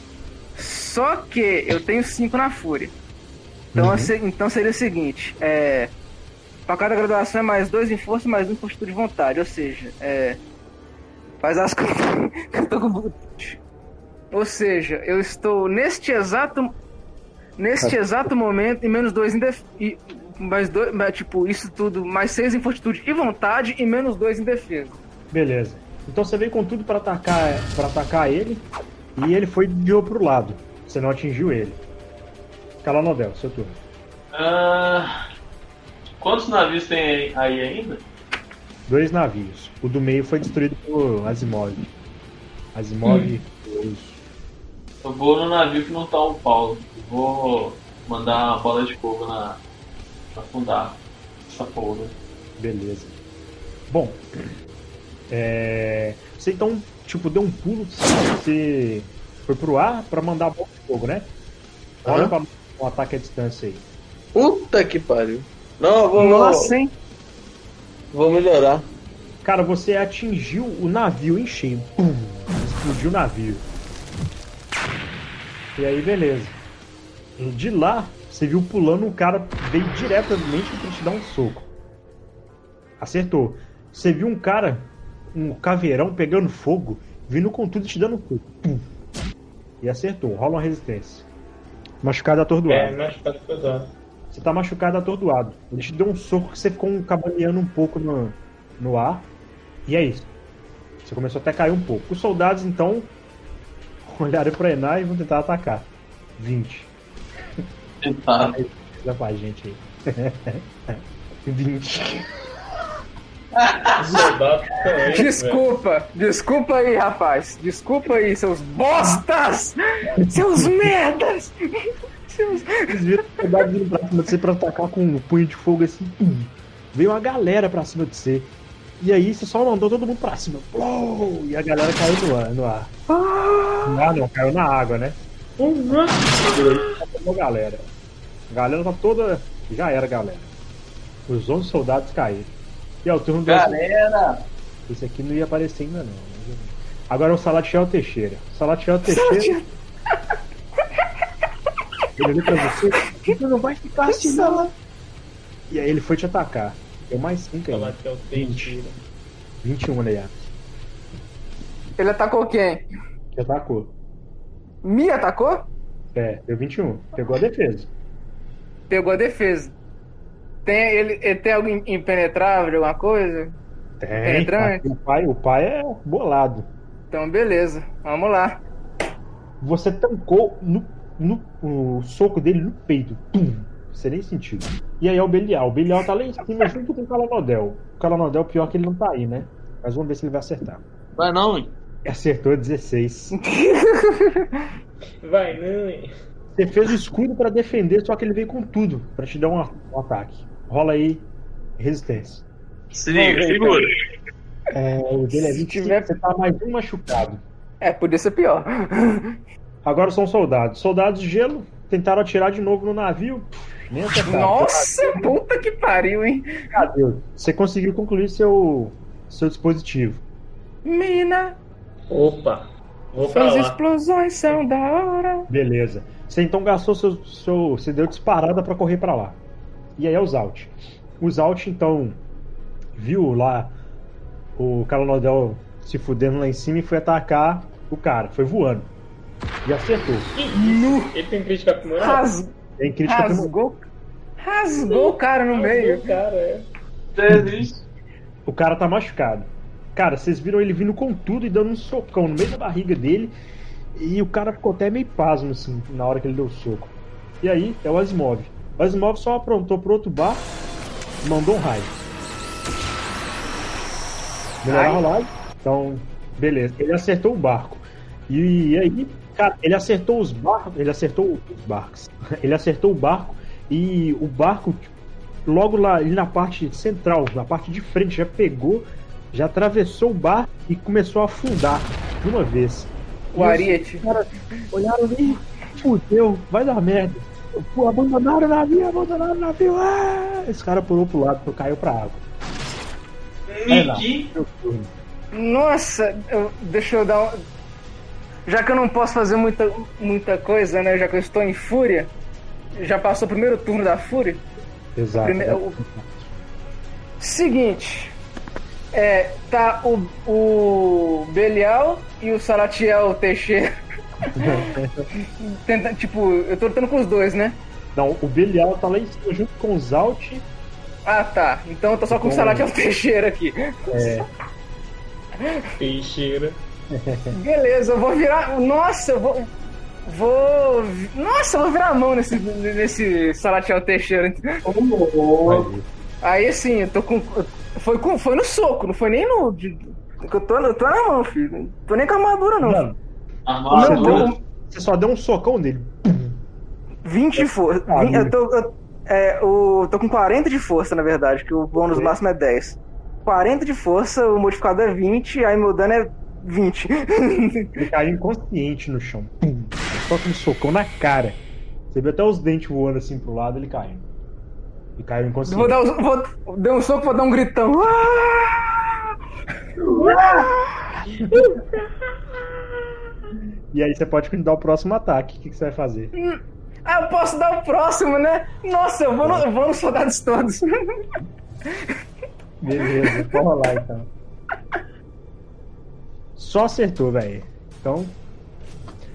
Só que eu tenho 5 na Fúria. Então, Uhum. se- então seria o seguinte: é, pra cada graduação é mais 2 em força e mais 1 em fortitude e vontade. Ou seja, é, faz as contas. eu tô com. Ou seja, eu estou neste exato Neste exato momento, em menos dois em def... e mais dois, tipo, isso tudo, mais seis em fortitude e vontade e menos dois em defesa. Beleza. Então você veio com tudo pra atacar, para atacar ele e ele foi de pro lado. Você não atingiu ele. Calanodel, seu turno. Ah, quantos navios tem aí ainda? Dois navios. O do meio foi destruído por Asimov. Asimov. dois. Eu vou no navio que não tá o Paulo. Eu vou mandar uma bola de fogo na. afundar essa porra. Beleza. Bom. É... Você então, tipo, deu um pulo. Você foi pro ar pra mandar a bola de fogo, né? Olha Aham. pra um ataque à distância aí. Puta que pariu. Não, vou, Nossa, hein? vou melhorar. Cara, você atingiu o navio em cheio. Pum! Explodiu o navio. E aí, beleza. E de lá, você viu pulando um cara veio diretamente pra te dar um soco. Acertou. Você viu um cara, um caveirão pegando fogo, vindo com tudo e te dando um soco. E acertou. Rola uma resistência. Machucado É, atordoado. mas tá tudo. Você tá machucado atordoado. Ele te deu um soco que você ficou cabaneando um pouco no, no ar. E é isso. Você começou até a cair um pouco. Os soldados, então, olharam pra Enar e vão tentar atacar. 20. Tentar. Dá pra gente aí. 20. Velho. Desculpa, desculpa aí, rapaz. Desculpa aí, seus bostas! Seus merdas! Seus... Eles viram os soldados vindo pra cima de você pra atacar com um punho de fogo assim. Pum. Veio uma galera pra cima de você. E aí você só mandou todo mundo pra cima. Plou! E a galera caiu no ar. No ar. Ah, não, caiu na água, né? Acabou, galera. A galera tá toda. Já era, galera. Os 11 soldados caíram. E é o turno do. Galera! Esse aqui não ia aparecer ainda, não. Agora é o Salatiel Teixeira. Salatiel Teixeira. Ele olhou pra você. Você não vai ficar assim, não. E aí ele foi te atacar. Deu mais 5 Falar aí. é o Teixeira. 21, né, Ele atacou quem? Te atacou. Me atacou? É, deu 21. Pegou a defesa. Pegou a defesa. Tem, ele, ele tem algo impenetrável, alguma coisa? Tem. Penetrante? O pai, o pai é bolado. Então, beleza. Vamos lá. Você tancou no, no- o soco dele no peito. Pum! Você nem sentiu. E aí é o Belial. O Belial tá lá em cima junto com o Calanodel. O Calanodel, pior que ele não tá aí, né? Mas vamos ver se ele vai acertar. Vai não, hein? Acertou 16. Vai, não, hein? Você fez o escudo pra defender, só que ele veio com tudo pra te dar um, um ataque. Rola aí resistência. Se liga, segura. É, o dele é Se 25, tiver- você tá mais um machucado. É, podia ser pior. Agora são soldados. Soldados de gelo tentaram atirar de novo no navio. Nem acertaram. Nossa, puta que pariu, hein? Cadê? Você conseguiu concluir seu, seu dispositivo. Mina, Opa, vou suas explosões são da hora. Beleza. Você então gastou seu. seu você deu disparada pra correr pra lá. E aí é o Zalt. O Zalt então viu lá o Calonodel se fudendo lá em cima e foi atacar o cara. Foi voando. E acertou. Que isso? Ele tem crítica aprimorada? Ras... Tem crítica. Rasgou. Rasgou o cara no meio. O cara, é. O cara tá machucado. Cara, vocês viram ele vindo com tudo e dando um socão no meio da barriga dele. E o cara ficou até meio pasmo, assim, na hora que ele deu o soco. E aí, é o Asimov. O Asimov só aprontou pro outro bar e mandou um raio. Melhorar a Ai. rolagem. Então, beleza. Ele acertou o barco. E aí, cara, ele acertou os barcos. Ele acertou os barcos. Ele acertou o barco e o barco, logo lá ali na parte central, na parte de frente, já pegou, já atravessou o barco e começou a afundar de uma vez. O Ariete. Olharam ali, fudeu, vai dar merda. Pô, abandonaram o navio, abandonaram o navio. Ah! Esse cara pulou pro lado, caiu pra água. Nossa, eu- deixa eu dar um. Já que eu não posso fazer muita, muita coisa, né? Já que eu estou em fúria. Já passou o primeiro turno da fúria. Exato. Primeiro- o- Seguinte. É, tá o, o Belial e o Salatiel Teixeira. Tenta, tipo, eu tô lutando com os dois, né? Não, o Belial tá lá em cima junto com o Zalt. Ah, tá. Então eu tô só com o. Salatiel Teixeira aqui. É, Teixeira. Beleza, eu vou virar. Nossa, eu vou. Vou. Nossa, eu vou virar a mão nesse, nesse Salatiel Teixeira. vai ver. Aí sim, eu tô com. Foi, com, foi no soco, não foi nem no. Eu tô, eu tô na mão, filho. Não tô nem com a armadura, não. Mano, O Armado. meu- deu- você só deu um socão nele. 20 de força. Ah, Eu tô, eu, é, o, tô com 40 de força, na verdade, que o bônus Ok. máximo é 10. 40 de força, o modificador é 20, aí meu dano é 20. Ele caiu inconsciente no chão. Pum. Só com um socão na cara. Você viu até os dentes voando assim pro lado, ele caiu. E caiu inconsciente. vou dar um, vou, dei um soco, vou dar um gritão. Ah! E aí você pode dar o próximo ataque. O que, que você vai fazer? Ah, eu posso dar o próximo, né? Nossa, eu vou, no, eu vou nos soldados todos. Beleza, pode rolar então. Só acertou, velho. Então.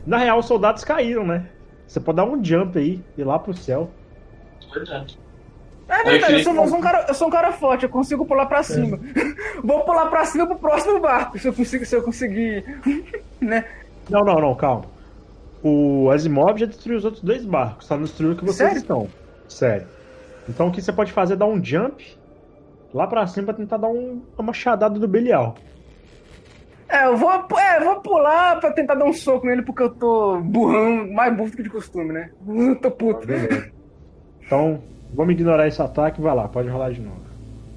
Na real, os soldados caíram, né? Você pode dar um jump aí, ir lá pro céu. É verdade, eu sou, eu sou um cara, eu sou um cara forte, eu consigo pular pra cima. Vou pular pra cima pro próximo barco, se eu conseguir, se eu conseguir, né? Não, não, não, calma. O Asimov já destruiu os outros dois barcos, só não destruiu o que vocês Sério? estão. Sério. Então o que você pode fazer é dar um jump lá pra cima pra tentar dar um, uma machadada do Belial. É, eu vou, é, eu vou pular pra tentar dar um soco nele porque eu tô burrão, mais burro do que de costume, né? Eu tô puto. Beleza. Então, vamos ignorar esse ataque vai lá, pode rolar de novo.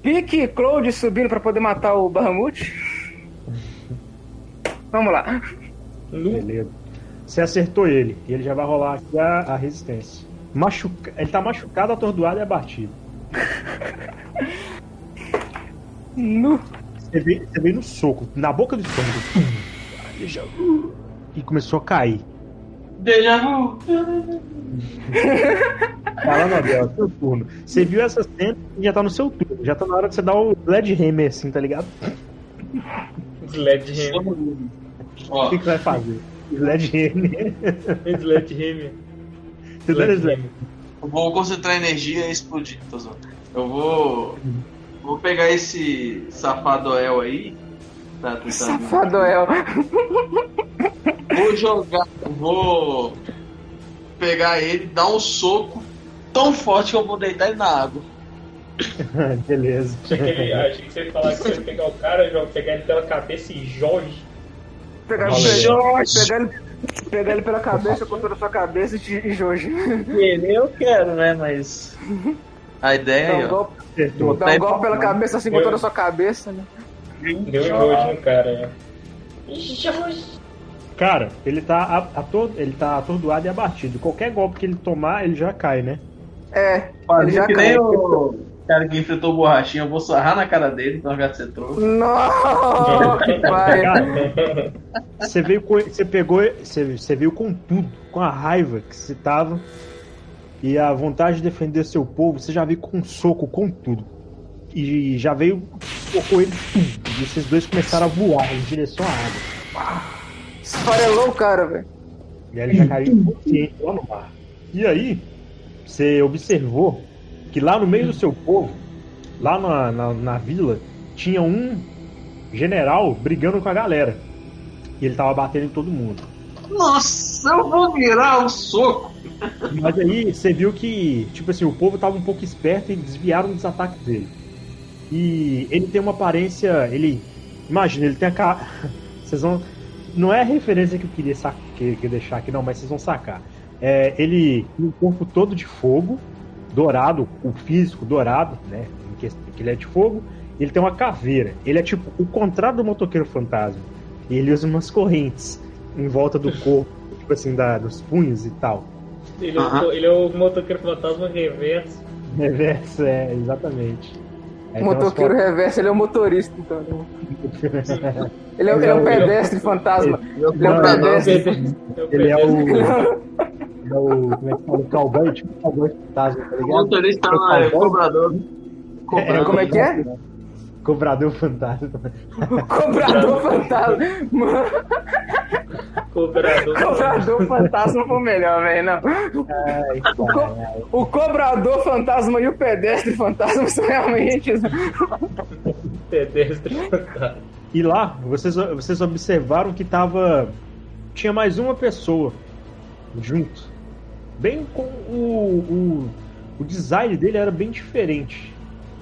Pique Claude subindo pra poder matar o Bahamut. Vamos lá. Beleza. Você acertou ele, e ele já vai rolar aqui a, a resistência. Machuca... Ele tá machucado, atordoado e abatido. Nu. Você veio, você veio no soco, na boca do estômago. E começou a cair. Deja vu. Fala, Nobel, seu turno. Você viu essa cena e já tá no seu turno. Já tá na hora de você dar o Sledgehammer assim, tá ligado? Sledgehammer. Ó, O que, que você vai fazer? Sledgehammer. Sledgehammer. Você dá Sledgehammer. Eu vou concentrar energia e explodir. Tô zoando. Eu vou. Vou pegar esse safado El aí Tá, tá. Safadoel. Vou jogar, vou pegar ele, dar um soco tão forte que eu vou deitar ele na água. Beleza. Achei que, ele, achei que você ia falar que você ia pegar o cara, pegar ele pela cabeça e Jorge. Pegar, ele, pegar, ele, pegar ele pela cabeça, com toda a sua cabeça e te- Jorge. Ele eu quero, né? Mas. A ideia Dá aí, um golpe, Acertou. dá um golpe pela cabeça assim com Eu- toda a sua cabeça, né? Deu Jorge no cara, né? Jorge! Cara, ele tá, a- ator- ele tá atordoado e abatido. Qualquer golpe que ele tomar, ele já cai, né? É, ele já que nem caiu. o cara que enfrentou o borrachinha, eu vou sarrar na cara dele, então já que você trouxe. Não! Vai. Cara, você veio com, você pegou, você, você veio com tudo, com a raiva que você tava e a vontade de defender seu povo. Você já veio com um soco, com tudo e já veio focou ele tudo. E esses dois começaram a voar em direção à água. Esfarelou o cara, velho. E aí ele já caiu inconsciente lá no mar. E aí, você observou que lá no meio do seu povo, lá na, na, na vila, tinha um general brigando com a galera. E ele tava batendo em todo mundo. Nossa, eu vou virar o soco. Mas aí você viu que, tipo assim, o povo tava um pouco esperto e desviaram dos ataques dele. E ele tem uma aparência. Ele. Imagina, ele tem a cara. Vocês vão. Não é a referência que eu queria sa- que, que deixar aqui, não, mas vocês vão sacar. É, ele tem um corpo todo de fogo, dourado, o físico dourado, né? em que- Que ele é de fogo. Ele tem uma caveira. Ele é tipo o contrário do motoqueiro fantasma. Ele usa umas correntes em volta do corpo, tipo assim, da, dos punhos e tal. Ele, é o- ele é o motoqueiro fantasma reverso. Reverso, é, exatamente. Umas motoqueiro fotos- reverso, ele é o motorista, então. Ele é, ele é um pedestre fantasma. Ele é um Não, pedestre. Ele é o. ele é o. Como é que fala? O cowboy, tipo o cowboy fantasma, tá O ligado? motorista É o lá, é o cobrador. É, Como é que é? Cobrador fantasma. Cobrador fantasma. Mano, Cobrador. Cobrador fantasma foi o melhor, velho. Não. Ai, O, co- o cobrador fantasma e o pedestre fantasma são realmente. os- Pedestre fantasma. E lá, vocês, vocês observaram que tava. Tinha mais uma pessoa junto. Bem com o. O, o design dele era bem diferente.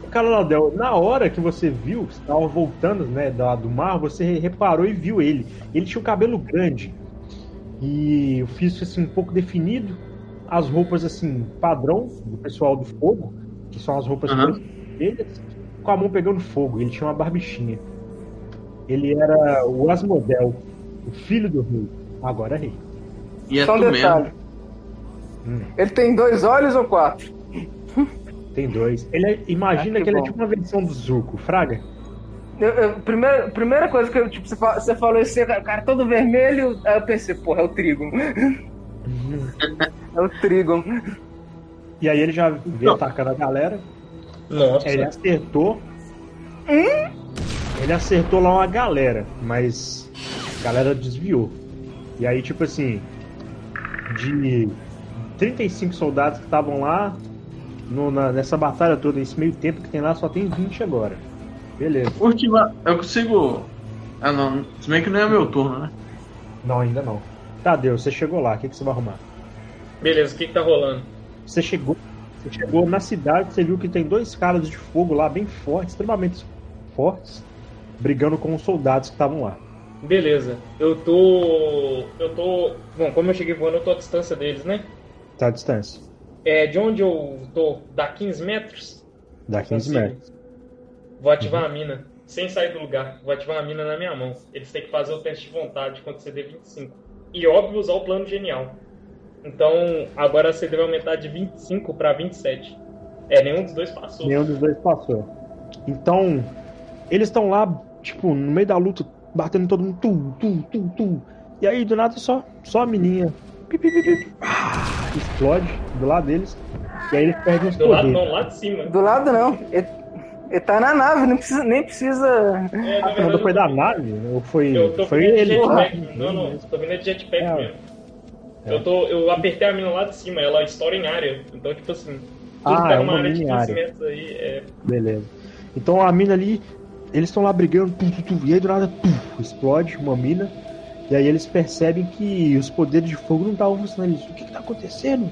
Caladel, na hora que você viu, você estava voltando né, da, do mar, você reparou e viu ele. Ele tinha o cabelo grande. E o físico assim, um pouco definido. As roupas assim, padrão do pessoal do fogo, que são as roupas vermelhas, com a mão pegando fogo. Ele tinha uma barbichinha. Ele era o Asmodel, o filho do rei. Agora é rei. E é Só um detalhe. mesmo. Ele tem dois olhos ou quatro? Tem dois. Ele é- imagina Ah, que que, ele é tipo uma versão do Zuko, Fraga. Eu- eu- primeira, primeira coisa que eu, tipo, você, fa- você falou esse cara todo vermelho, aí eu pensei, porra, é o Trigon. É o Trigon. E aí ele já veio atacando a galera. Nossa. Ele acertou. Ele acertou lá uma galera, mas a galera desviou. E aí, tipo assim, de 35 soldados que estavam lá no- na- nessa batalha toda, esse meio tempo que tem lá, só tem 20 agora. Beleza. Última. Eu consigo. Ah, não. Se bem que não é meu turno, né? Não, ainda não. Tadeu, você chegou lá, o que, que você vai arrumar? Beleza, o que, que tá rolando? Você chegou, você chegou na cidade, você viu que tem dois caras de fogo lá, bem fortes, extremamente fortes, brigando com os soldados que estavam lá. Beleza, eu tô. Eu tô. Bom, como eu cheguei voando, eu tô à distância deles, né? Tá à distância. É, de onde eu tô, dá 15 metros? Dá 15 Consigo. metros. Vou ativar a mina, sem sair do lugar. Vou ativar a mina na minha mão. Eles têm que fazer o teste de vontade quando CD 25. E óbvio, usar o plano genial. Então, agora CD vai aumentar de 25 pra 27. É, nenhum dos dois passou. Nenhum dos dois passou. Então, eles estão lá, tipo, no meio da luta, batendo todo mundo, tu, tu, tu, tu. E aí, do nada, só, só a menina pá, explode do lado deles. E aí eles perdem os Do lado poderes. não, lá de cima. Do lado não. Ele, ele tá na nave, não precisa, nem precisa. É, Ah, foi eu da tô- nave? Ou foi, Eu tô foi vindo de ele? jetpack. Não, não, tô vindo de jetpack É. mesmo. É. Eu, tô, eu apertei a mina lá de cima, ela estoura em área. Então, tipo assim, tudo Ah, que tá é numa uma área de mini 15 área. metros aí é. Beleza. Então a mina ali eles estão lá brigando, tum, tum, tum, e aí do nada explode uma mina. E aí eles percebem que os poderes de fogo não estavam funcionando. Eles, o que, que tá acontecendo?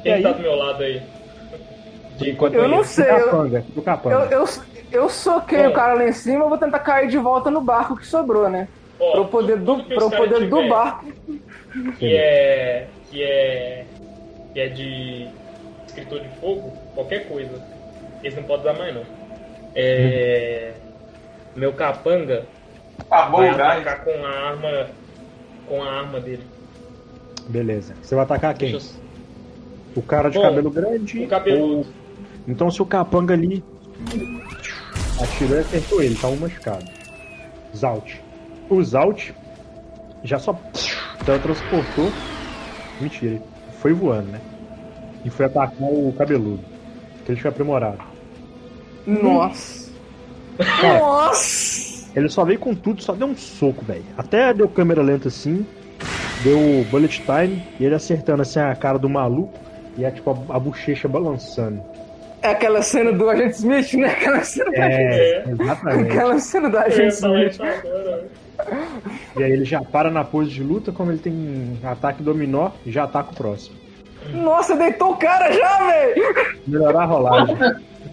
E Quem aí, tá do meu lado aí? De enquanto Eu não sei, eu, capanga, do capanga. eu, eu, eu soquei É. o cara lá em cima, eu vou tentar cair de volta no barco que sobrou, né? Ó, Pra eu poder, do, pra eu poder do barco. Que é. Que é. Que é de. Escritor de fogo, qualquer coisa. Eles não podem dar mais não. É. Meu capanga Acabou vai o atacar com a arma. Com a arma dele. Beleza. Você vai atacar quem? Deixa O cara de Bom, cabelo grande? eu... O cabeludo. ou- Então se o capanga ali atirou e acertou ele, tá um machucado. Zalt. O Zalt já só teletransportou. Mentira, foi voando, né? E foi atacar o cabeludo. Que ele foi aprimorado. Nossa. Cara, Nossa! Ele só veio com tudo, só deu um soco, velho. Até deu câmera lenta assim, deu bullet time, e ele acertando assim a cara do maluco e a, tipo, a, a bochecha balançando. É aquela cena do Agente Smith, né? Aquela cena, É, exatamente. aquela cena do Agente Smith. agora. E aí ele já para na pose de luta, como ele tem ataque dominó, e já ataca o próximo. Nossa, deitou o cara já, velho! Melhorar a rolagem.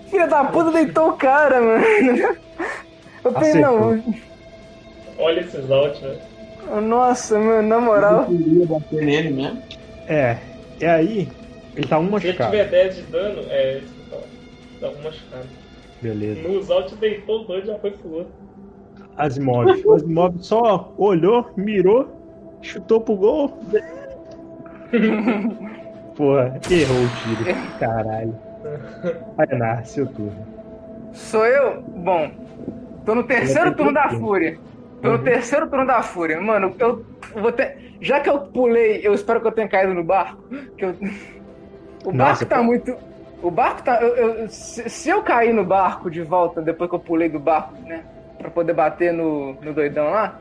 Filha da puta deitou o cara, mano. Eu pensei, não. Olha esses out, velho. Nossa, mano, na moral. Eu queria bater nele mesmo. É, é aí, ele tá um Se ele machucado. tiver 10 de dano, é. Dá um machucado. Beleza. Nos out deitou o doido já foi pro outro. Asimov. O Asimov só olhou, mirou, chutou pro gol. Porra, errou o tiro. Caralho. Vai lá, seu turno. Sou eu? Bom, tô no terceiro turno da Fúria. Tô no terceiro turno da Fúria. Mano, eu vou ter. Já que eu pulei, eu espero que eu tenha caído no barco. Que eu... O barco Nossa, tá pô. muito. O barco tá. eu- eu- se, se eu cair no barco de volta, depois que eu pulei do barco, né? Pra poder bater no, no doidão lá,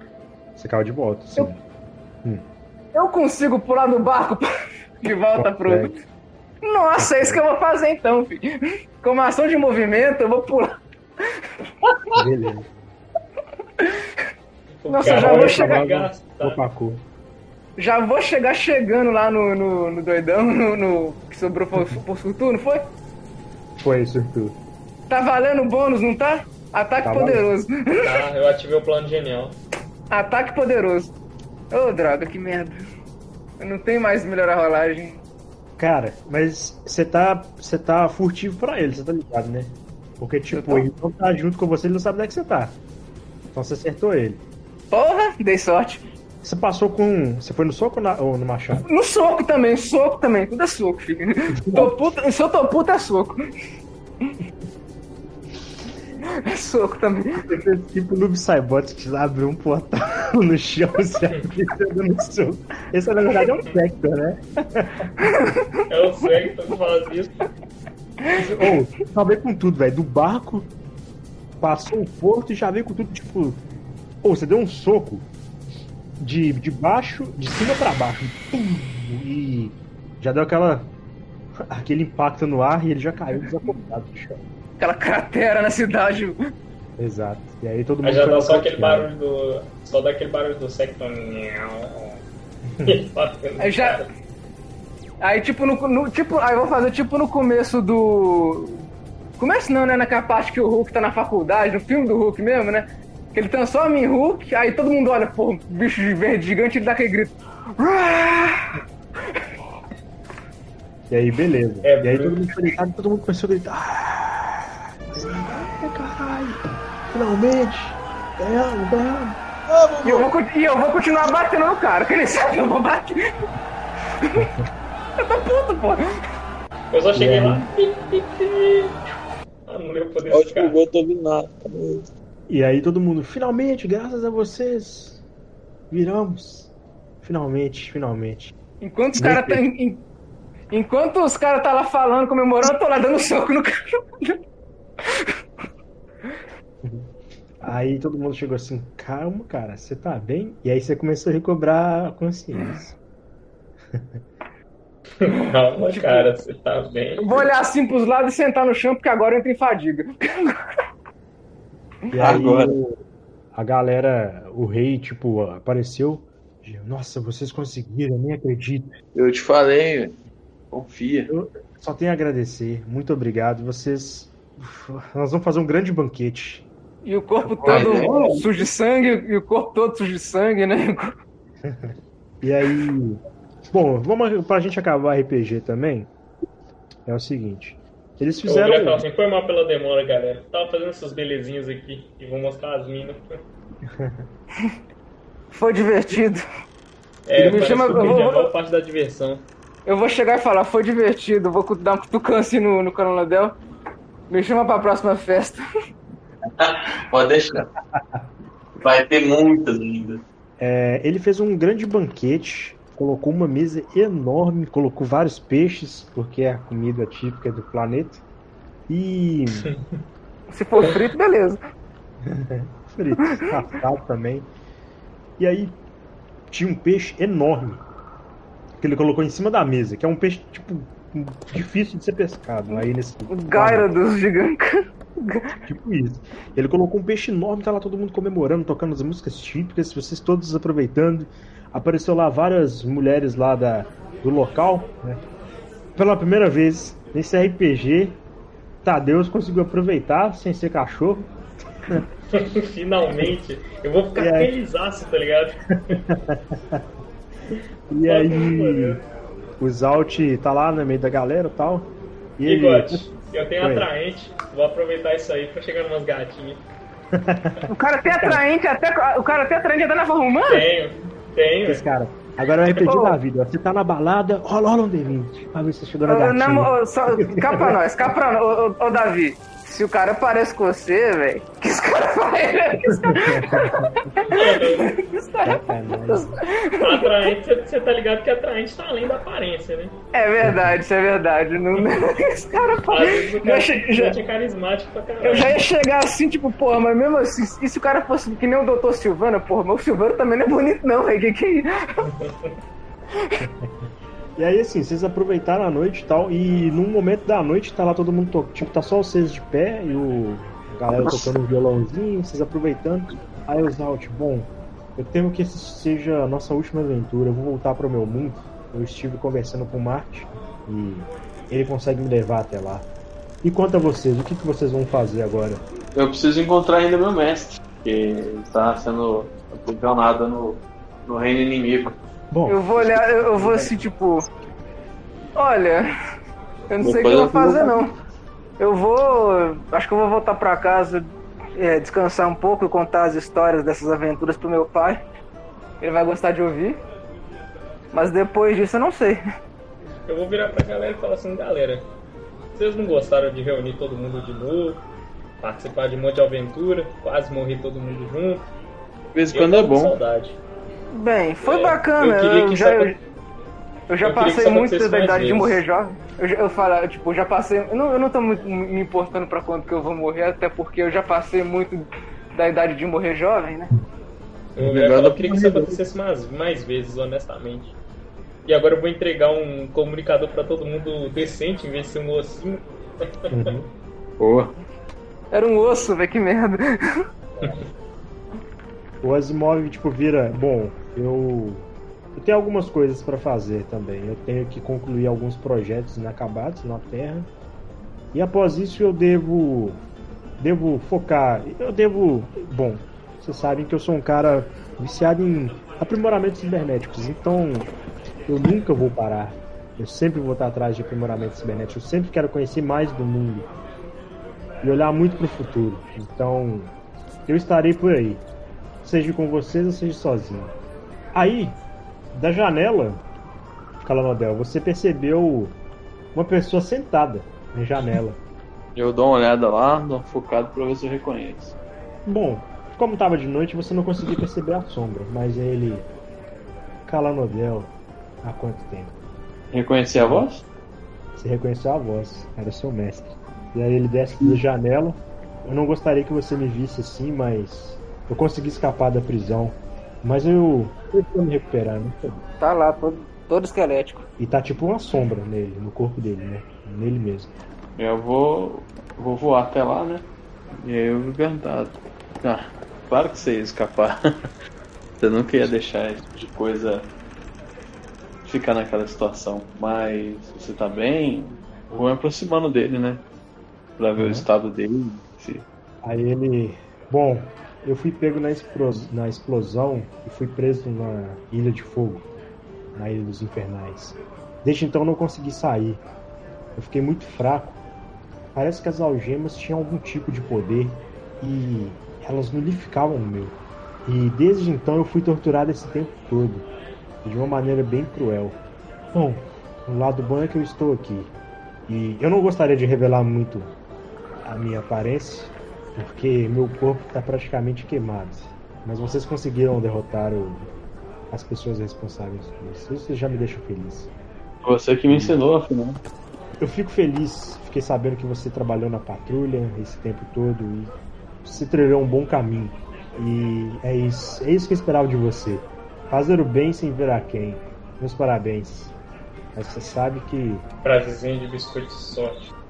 Você caiu de volta, sim. eu consigo pular do barco de volta pro. Consegue. Nossa, é isso que eu vou fazer então, filho. Como ação de movimento, eu vou pular. Beleza. Nossa, já vou chegar-. Opacu. Já vou chegar chegando lá no, no, no doidão, no, no- que sobrou por, por futuro, não foi? Foi tudo. Tá valendo bônus, não tá? Ataque Tá poderoso. Tá, eu ativei o plano genial. Ataque poderoso. Ô, droga, que merda. Eu não tenho mais melhorar a rolagem. Cara, mas você tá, você tá furtivo pra ele, você tá ligado, né? Porque, tipo, tô. ele não tá junto com você, ele não sabe onde é que você tá. Então você acertou ele. Porra, dei sorte. Você passou com. Você foi no soco ou, na- ou no machado? No soco também, soco também. Tudo é soco, filho. Tô puta, se eu tô puta, é soco. É soco também. Tipo Noob Saibot que abriu um portal no chão, você abriu dando soco. Esse na verdade é um Vector, né? É o Svegton que faz isso. Ou, só veio com tudo, velho. Do barco, passou o porto e já veio com tudo, tipo. Ou, você deu um soco de, de baixo, de cima pra baixo. Pum, e já deu aquela. aquele impacto no ar e ele já caiu desacordado no chão. Aquela cratera na cidade. Exato. E aí todo mundo. Aí já dá só aquele barulho do. Só dá aquele barulho do Aí já- cara. Aí, tipo, no, no- tipo, aí eu vou fazer tipo no começo do. Começo não, né? Naquela parte que o Hulk tá na faculdade, no filme do Hulk mesmo, né? Que ele transforma em Hulk, aí todo mundo olha, pô, bicho de verde gigante, ele dá aquele grito. E aí, beleza. É, e aí todo mundo foi deitado e todo mundo começou a gritar. "Ah, Ai, caralho! Finalmente! Ganhamos, ganhamos! E eu, vou, e eu vou continuar batendo no cara, que ele sabe que eu vou bater. eu tô puto, pô. Eu só cheguei lá. pi, pi. Ah, não poder Pode ficar. que eu tô ouvindo nada. E aí todo mundo, finalmente, graças a vocês, viramos. Finalmente, finalmente. Enquanto os caras tá. enquanto os caras tá lá falando, comemorando, eu tô lá dando soco no cara. Aí todo mundo chegou assim, calma, cara, você tá bem? E aí você começou a recobrar a consciência. Calma, cara, você tá bem. Eu Vou olhar assim pros lados e sentar no chão, porque agora eu entro em fadiga. E aí Agora. a galera, o rei, tipo, apareceu. Nossa, vocês conseguiram, eu nem acredito. Eu te falei, confia. Só tenho a agradecer. Muito obrigado. Vocês. Nós vamos fazer um grande banquete. E o corpo todo é- sujo de sangue, e o corpo todo sujo de sangue, né? E aí. Bom, vamos pra gente acabar RPG também. É o seguinte. Eles Eu fizeram. assim, foi mal pela demora, galera. Tava fazendo essas belezinhas aqui e vou mostrar as minas. Foi divertido. É, Ele me chama- que eu a vou- maior parte da diversão. Eu vou chegar e falar, foi divertido, vou dar um cutucão assim no, no Coronel. Me chama pra próxima festa. Pode deixar. Vai ter muitas ainda. É, ele fez um grande banquete. Colocou uma mesa enorme. Colocou vários peixes, porque é a comida típica do planeta. E. Se for frito, beleza. frito, assado também. E aí tinha um peixe enorme que ele colocou em cima da mesa, que é um peixe tipo difícil de ser pescado aí nesse O Gyarados gigante. tipo isso. Ele colocou um peixe enorme, tá lá todo mundo comemorando, tocando as músicas típicas, vocês todos aproveitando. Apareceu lá várias mulheres lá da, do local, né? Pela primeira vez nesse RPG, Tadeus conseguiu aproveitar sem ser cachorro. Finalmente. Eu vou ficar aí? felizaço, tá ligado? E aí o Zalt tá lá no meio da galera e tal. E E ele. Eu tenho Oi. atraente. Vou aproveitar isso aí pra chegar numas gatinhas. O cara até atraente, até, o cara até atraente até na forma humana. Tenho, tenho. Esse cara. Agora eu repeti Ô. da vida. Você tá na balada, rola, rola um D20. Pra ver se você chegou na gatinha. ô, só, cá pra nós, cá pra nós. Ô, ô, ô, Davi, se o cara parece com você, velho, que esse cara Sacanagem. Atraente, você- tá ligado que atraente tá além da aparência, né? É verdade, isso é verdade. Não, esse cara Já cara che- já- é carismático pra caralho. Eu já ia chegar assim, tipo, porra, mas mesmo assim, e se o cara fosse que nem o Dr. Silvana, porra, mas o Silvano também não é bonito, não, velho. Que que é isso? E aí, assim, vocês aproveitaram a noite e tal. E num momento da noite tá lá todo mundo tocando. Tipo, tá só vocês de pé e o. A galera tocando um violãozinho, vocês aproveitando. Aí o Zalt, bom, eu temo que essa seja a nossa última aventura. Eu vou voltar pro meu mundo. Eu estive conversando com o Marte e ele consegue me levar até lá. E quanto a vocês, o que, que vocês vão fazer agora? Eu preciso encontrar ainda meu mestre, que está sendo aprisionado no, no reino inimigo. Bom, Eu vou olhar, eu vou assim, tipo. Olha, eu não sei o que eu vou fazer, não. Eu vou. Acho que eu vou voltar pra casa, é, descansar um pouco e contar as histórias dessas aventuras pro meu pai. Ele vai gostar de ouvir. Mas depois disso eu não sei. Eu vou virar pra galera e falar assim, galera, vocês não gostaram de reunir todo mundo de novo? Participar de um monte de aventura, quase morrer todo mundo junto. De vez em quando é bom. Saudade. Bem, foi É, bacana. eu que já, eu, eu já eu passei muito da idade de vezes. morrer jovem. Eu, eu falo, tipo, já passei. Eu não, eu não tô muito me importando pra quando que eu vou morrer, até porque eu já passei muito da idade de morrer jovem, né? Eu, eu da queria que isso acontecesse mais, mais vezes, honestamente. E agora eu vou entregar um comunicador pra todo mundo decente, em vez de ser um ossinho. uhum. Boa. Era um osso, velho, que merda. O Asimov, tipo, vira. Bom, eu. Eu tenho algumas coisas pra fazer também. Eu tenho que concluir alguns projetos inacabados na Terra. E após isso eu devo. Devo focar. Eu devo. Bom, vocês sabem que eu sou um cara viciado em aprimoramentos cibernéticos. Então eu nunca vou parar. Eu sempre vou estar atrás de aprimoramentos cibernéticos. Eu sempre quero conhecer mais do mundo. E olhar muito pro futuro. Então eu estarei por aí seja com vocês ou seja sozinho. Aí, da janela, Calanodel, você percebeu uma pessoa sentada na janela. Eu dou uma olhada lá, dou um focado pra ver se eu reconheço. Bom, como estava de noite, você não conseguia perceber a sombra, mas ele. Calanodel, há quanto tempo? Reconheci a voz? Você reconheceu a voz, era seu mestre. E aí ele desce da janela. Eu não gostaria que você me visse assim, mas eu consegui escapar da prisão. Mas eu. Me recuperando. Tá lá, todo, todo esquelético. E tá tipo uma sombra nele, no corpo dele, né? Nele mesmo. Eu vou. vou voar até lá, né? E aí eu vou perguntar. Ah, claro que você ia escapar. Você nunca ia deixar esse tipo de coisa ficar naquela situação. Mas você tá bem? Vou me aproximando dele, né? Pra ver Uhum. o estado dele. se- Aí ele. Bom, eu fui pego na, explos- na explosão e fui preso na Ilha de Fogo, na Ilha dos Infernais. Desde então não consegui sair. Eu fiquei muito fraco. Parece que as algemas tinham algum tipo de poder e elas nulificavam o meu. E desde então eu fui torturado esse tempo todo, de uma maneira bem cruel. Bom, o lado bom é que eu estou aqui. E eu não gostaria de revelar muito a minha aparência, porque meu corpo está praticamente queimado. Mas vocês conseguiram derrotar o- as pessoas responsáveis por isso. Isso já me deixa feliz. Você que me ensinou, afinal. Eu fico feliz, fiquei sabendo que você trabalhou na patrulha esse tempo todo e você trilhou um bom caminho. E é isso, é isso que eu esperava de você. Fazer o bem sem ver a quem. Meus parabéns. Mas você sabe que Frasezinha de biscoito de sorte.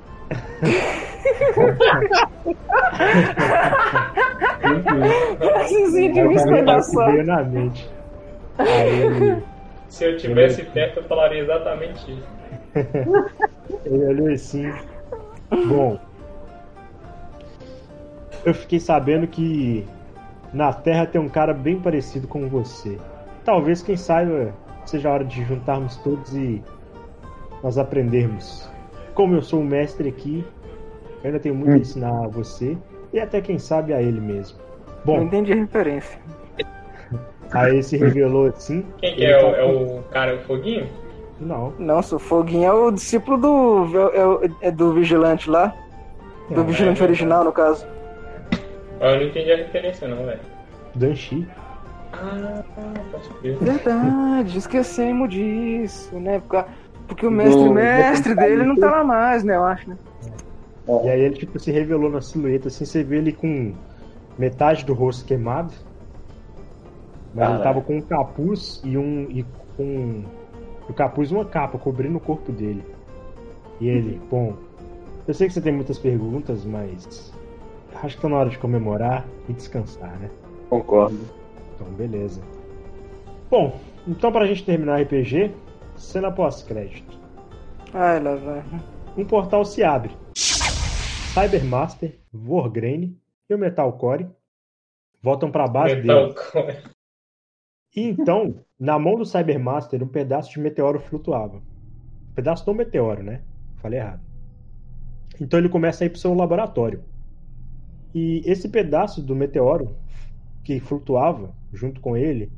Biscoito que da veio na mente. Aí ele, Se eu tivesse perto, eu falaria exatamente isso. ele olhou assim. Bom, eu fiquei sabendo que na Terra tem um cara bem parecido com você. Talvez, quem saiba, seja a hora de juntarmos todos e nós aprendermos. Como eu sou o mestre aqui, eu ainda tenho muito a ensinar a você e até quem sabe a ele mesmo. Não Bom, entendi a referência. aí se revelou assim. Quem que é? O, tá é com- o cara, o foguinho? Não, Nossa, o Foguinho é o discípulo do. É, o- é do Vigilante lá. Do não, Vigilante é, original, no caso. Eu não entendi a referência não, velho. Danchi. Ah. Verdade, esquecemos disso, né? Porque, porque o mestre, Do- mestre dele não tá lá mais, né? Eu acho, né? E aí ele tipo se revelou na silhueta, assim, você vê ele com metade do rosto queimado. Mas ele Caralho. tava com um capuz e um. e com. O capuz e uma capa cobrindo o corpo dele. E ele, bom. Eu sei que você tem muitas perguntas, mas. Acho que tá na hora de comemorar e descansar, né? Concordo. Então, beleza. Bom, então pra gente terminar o RPG, cena pós-crédito. Ai, lá vai. um portal se abre. Cybermaster, Vorgrain e o Metalcore voltam para a base Metal deles. Core. E então, na mão do Cybermaster, um pedaço de meteoro flutuava. Um pedaço do meteoro, né? Falei errado. Então ele começa a ir para o seu laboratório. E esse pedaço do meteoro que flutuava junto com ele,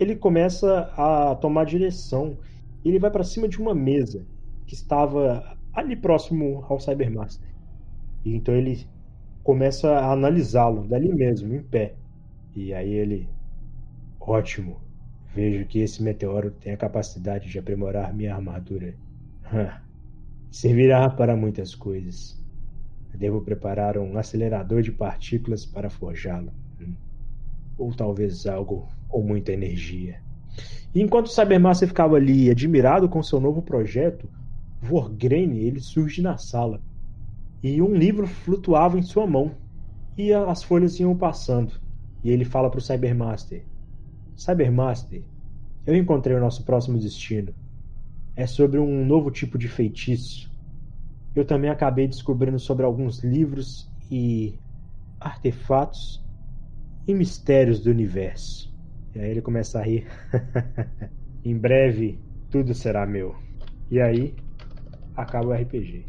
ele começa a tomar direção. Ele vai para cima de uma mesa que estava ali próximo ao Cybermaster. Então ele começa a analisá-lo dali mesmo, em pé. E aí ele. Ótimo. Vejo que esse meteoro tem a capacidade de aprimorar minha armadura. Servirá para muitas coisas. Devo preparar um acelerador de partículas para forjá-lo. Ou talvez algo com muita energia. E enquanto o Cybermaster ficava ali admirado com seu novo projeto, Vorgrain ele surge na sala. E um livro flutuava em sua mão. E as folhas iam passando. E ele fala para o Cybermaster: Cybermaster, eu encontrei o nosso próximo destino. É sobre um novo tipo de feitiço. Eu também acabei descobrindo sobre alguns livros e artefatos e mistérios do universo. E aí ele começa a rir. em breve, tudo será meu. E aí, acaba o RPG.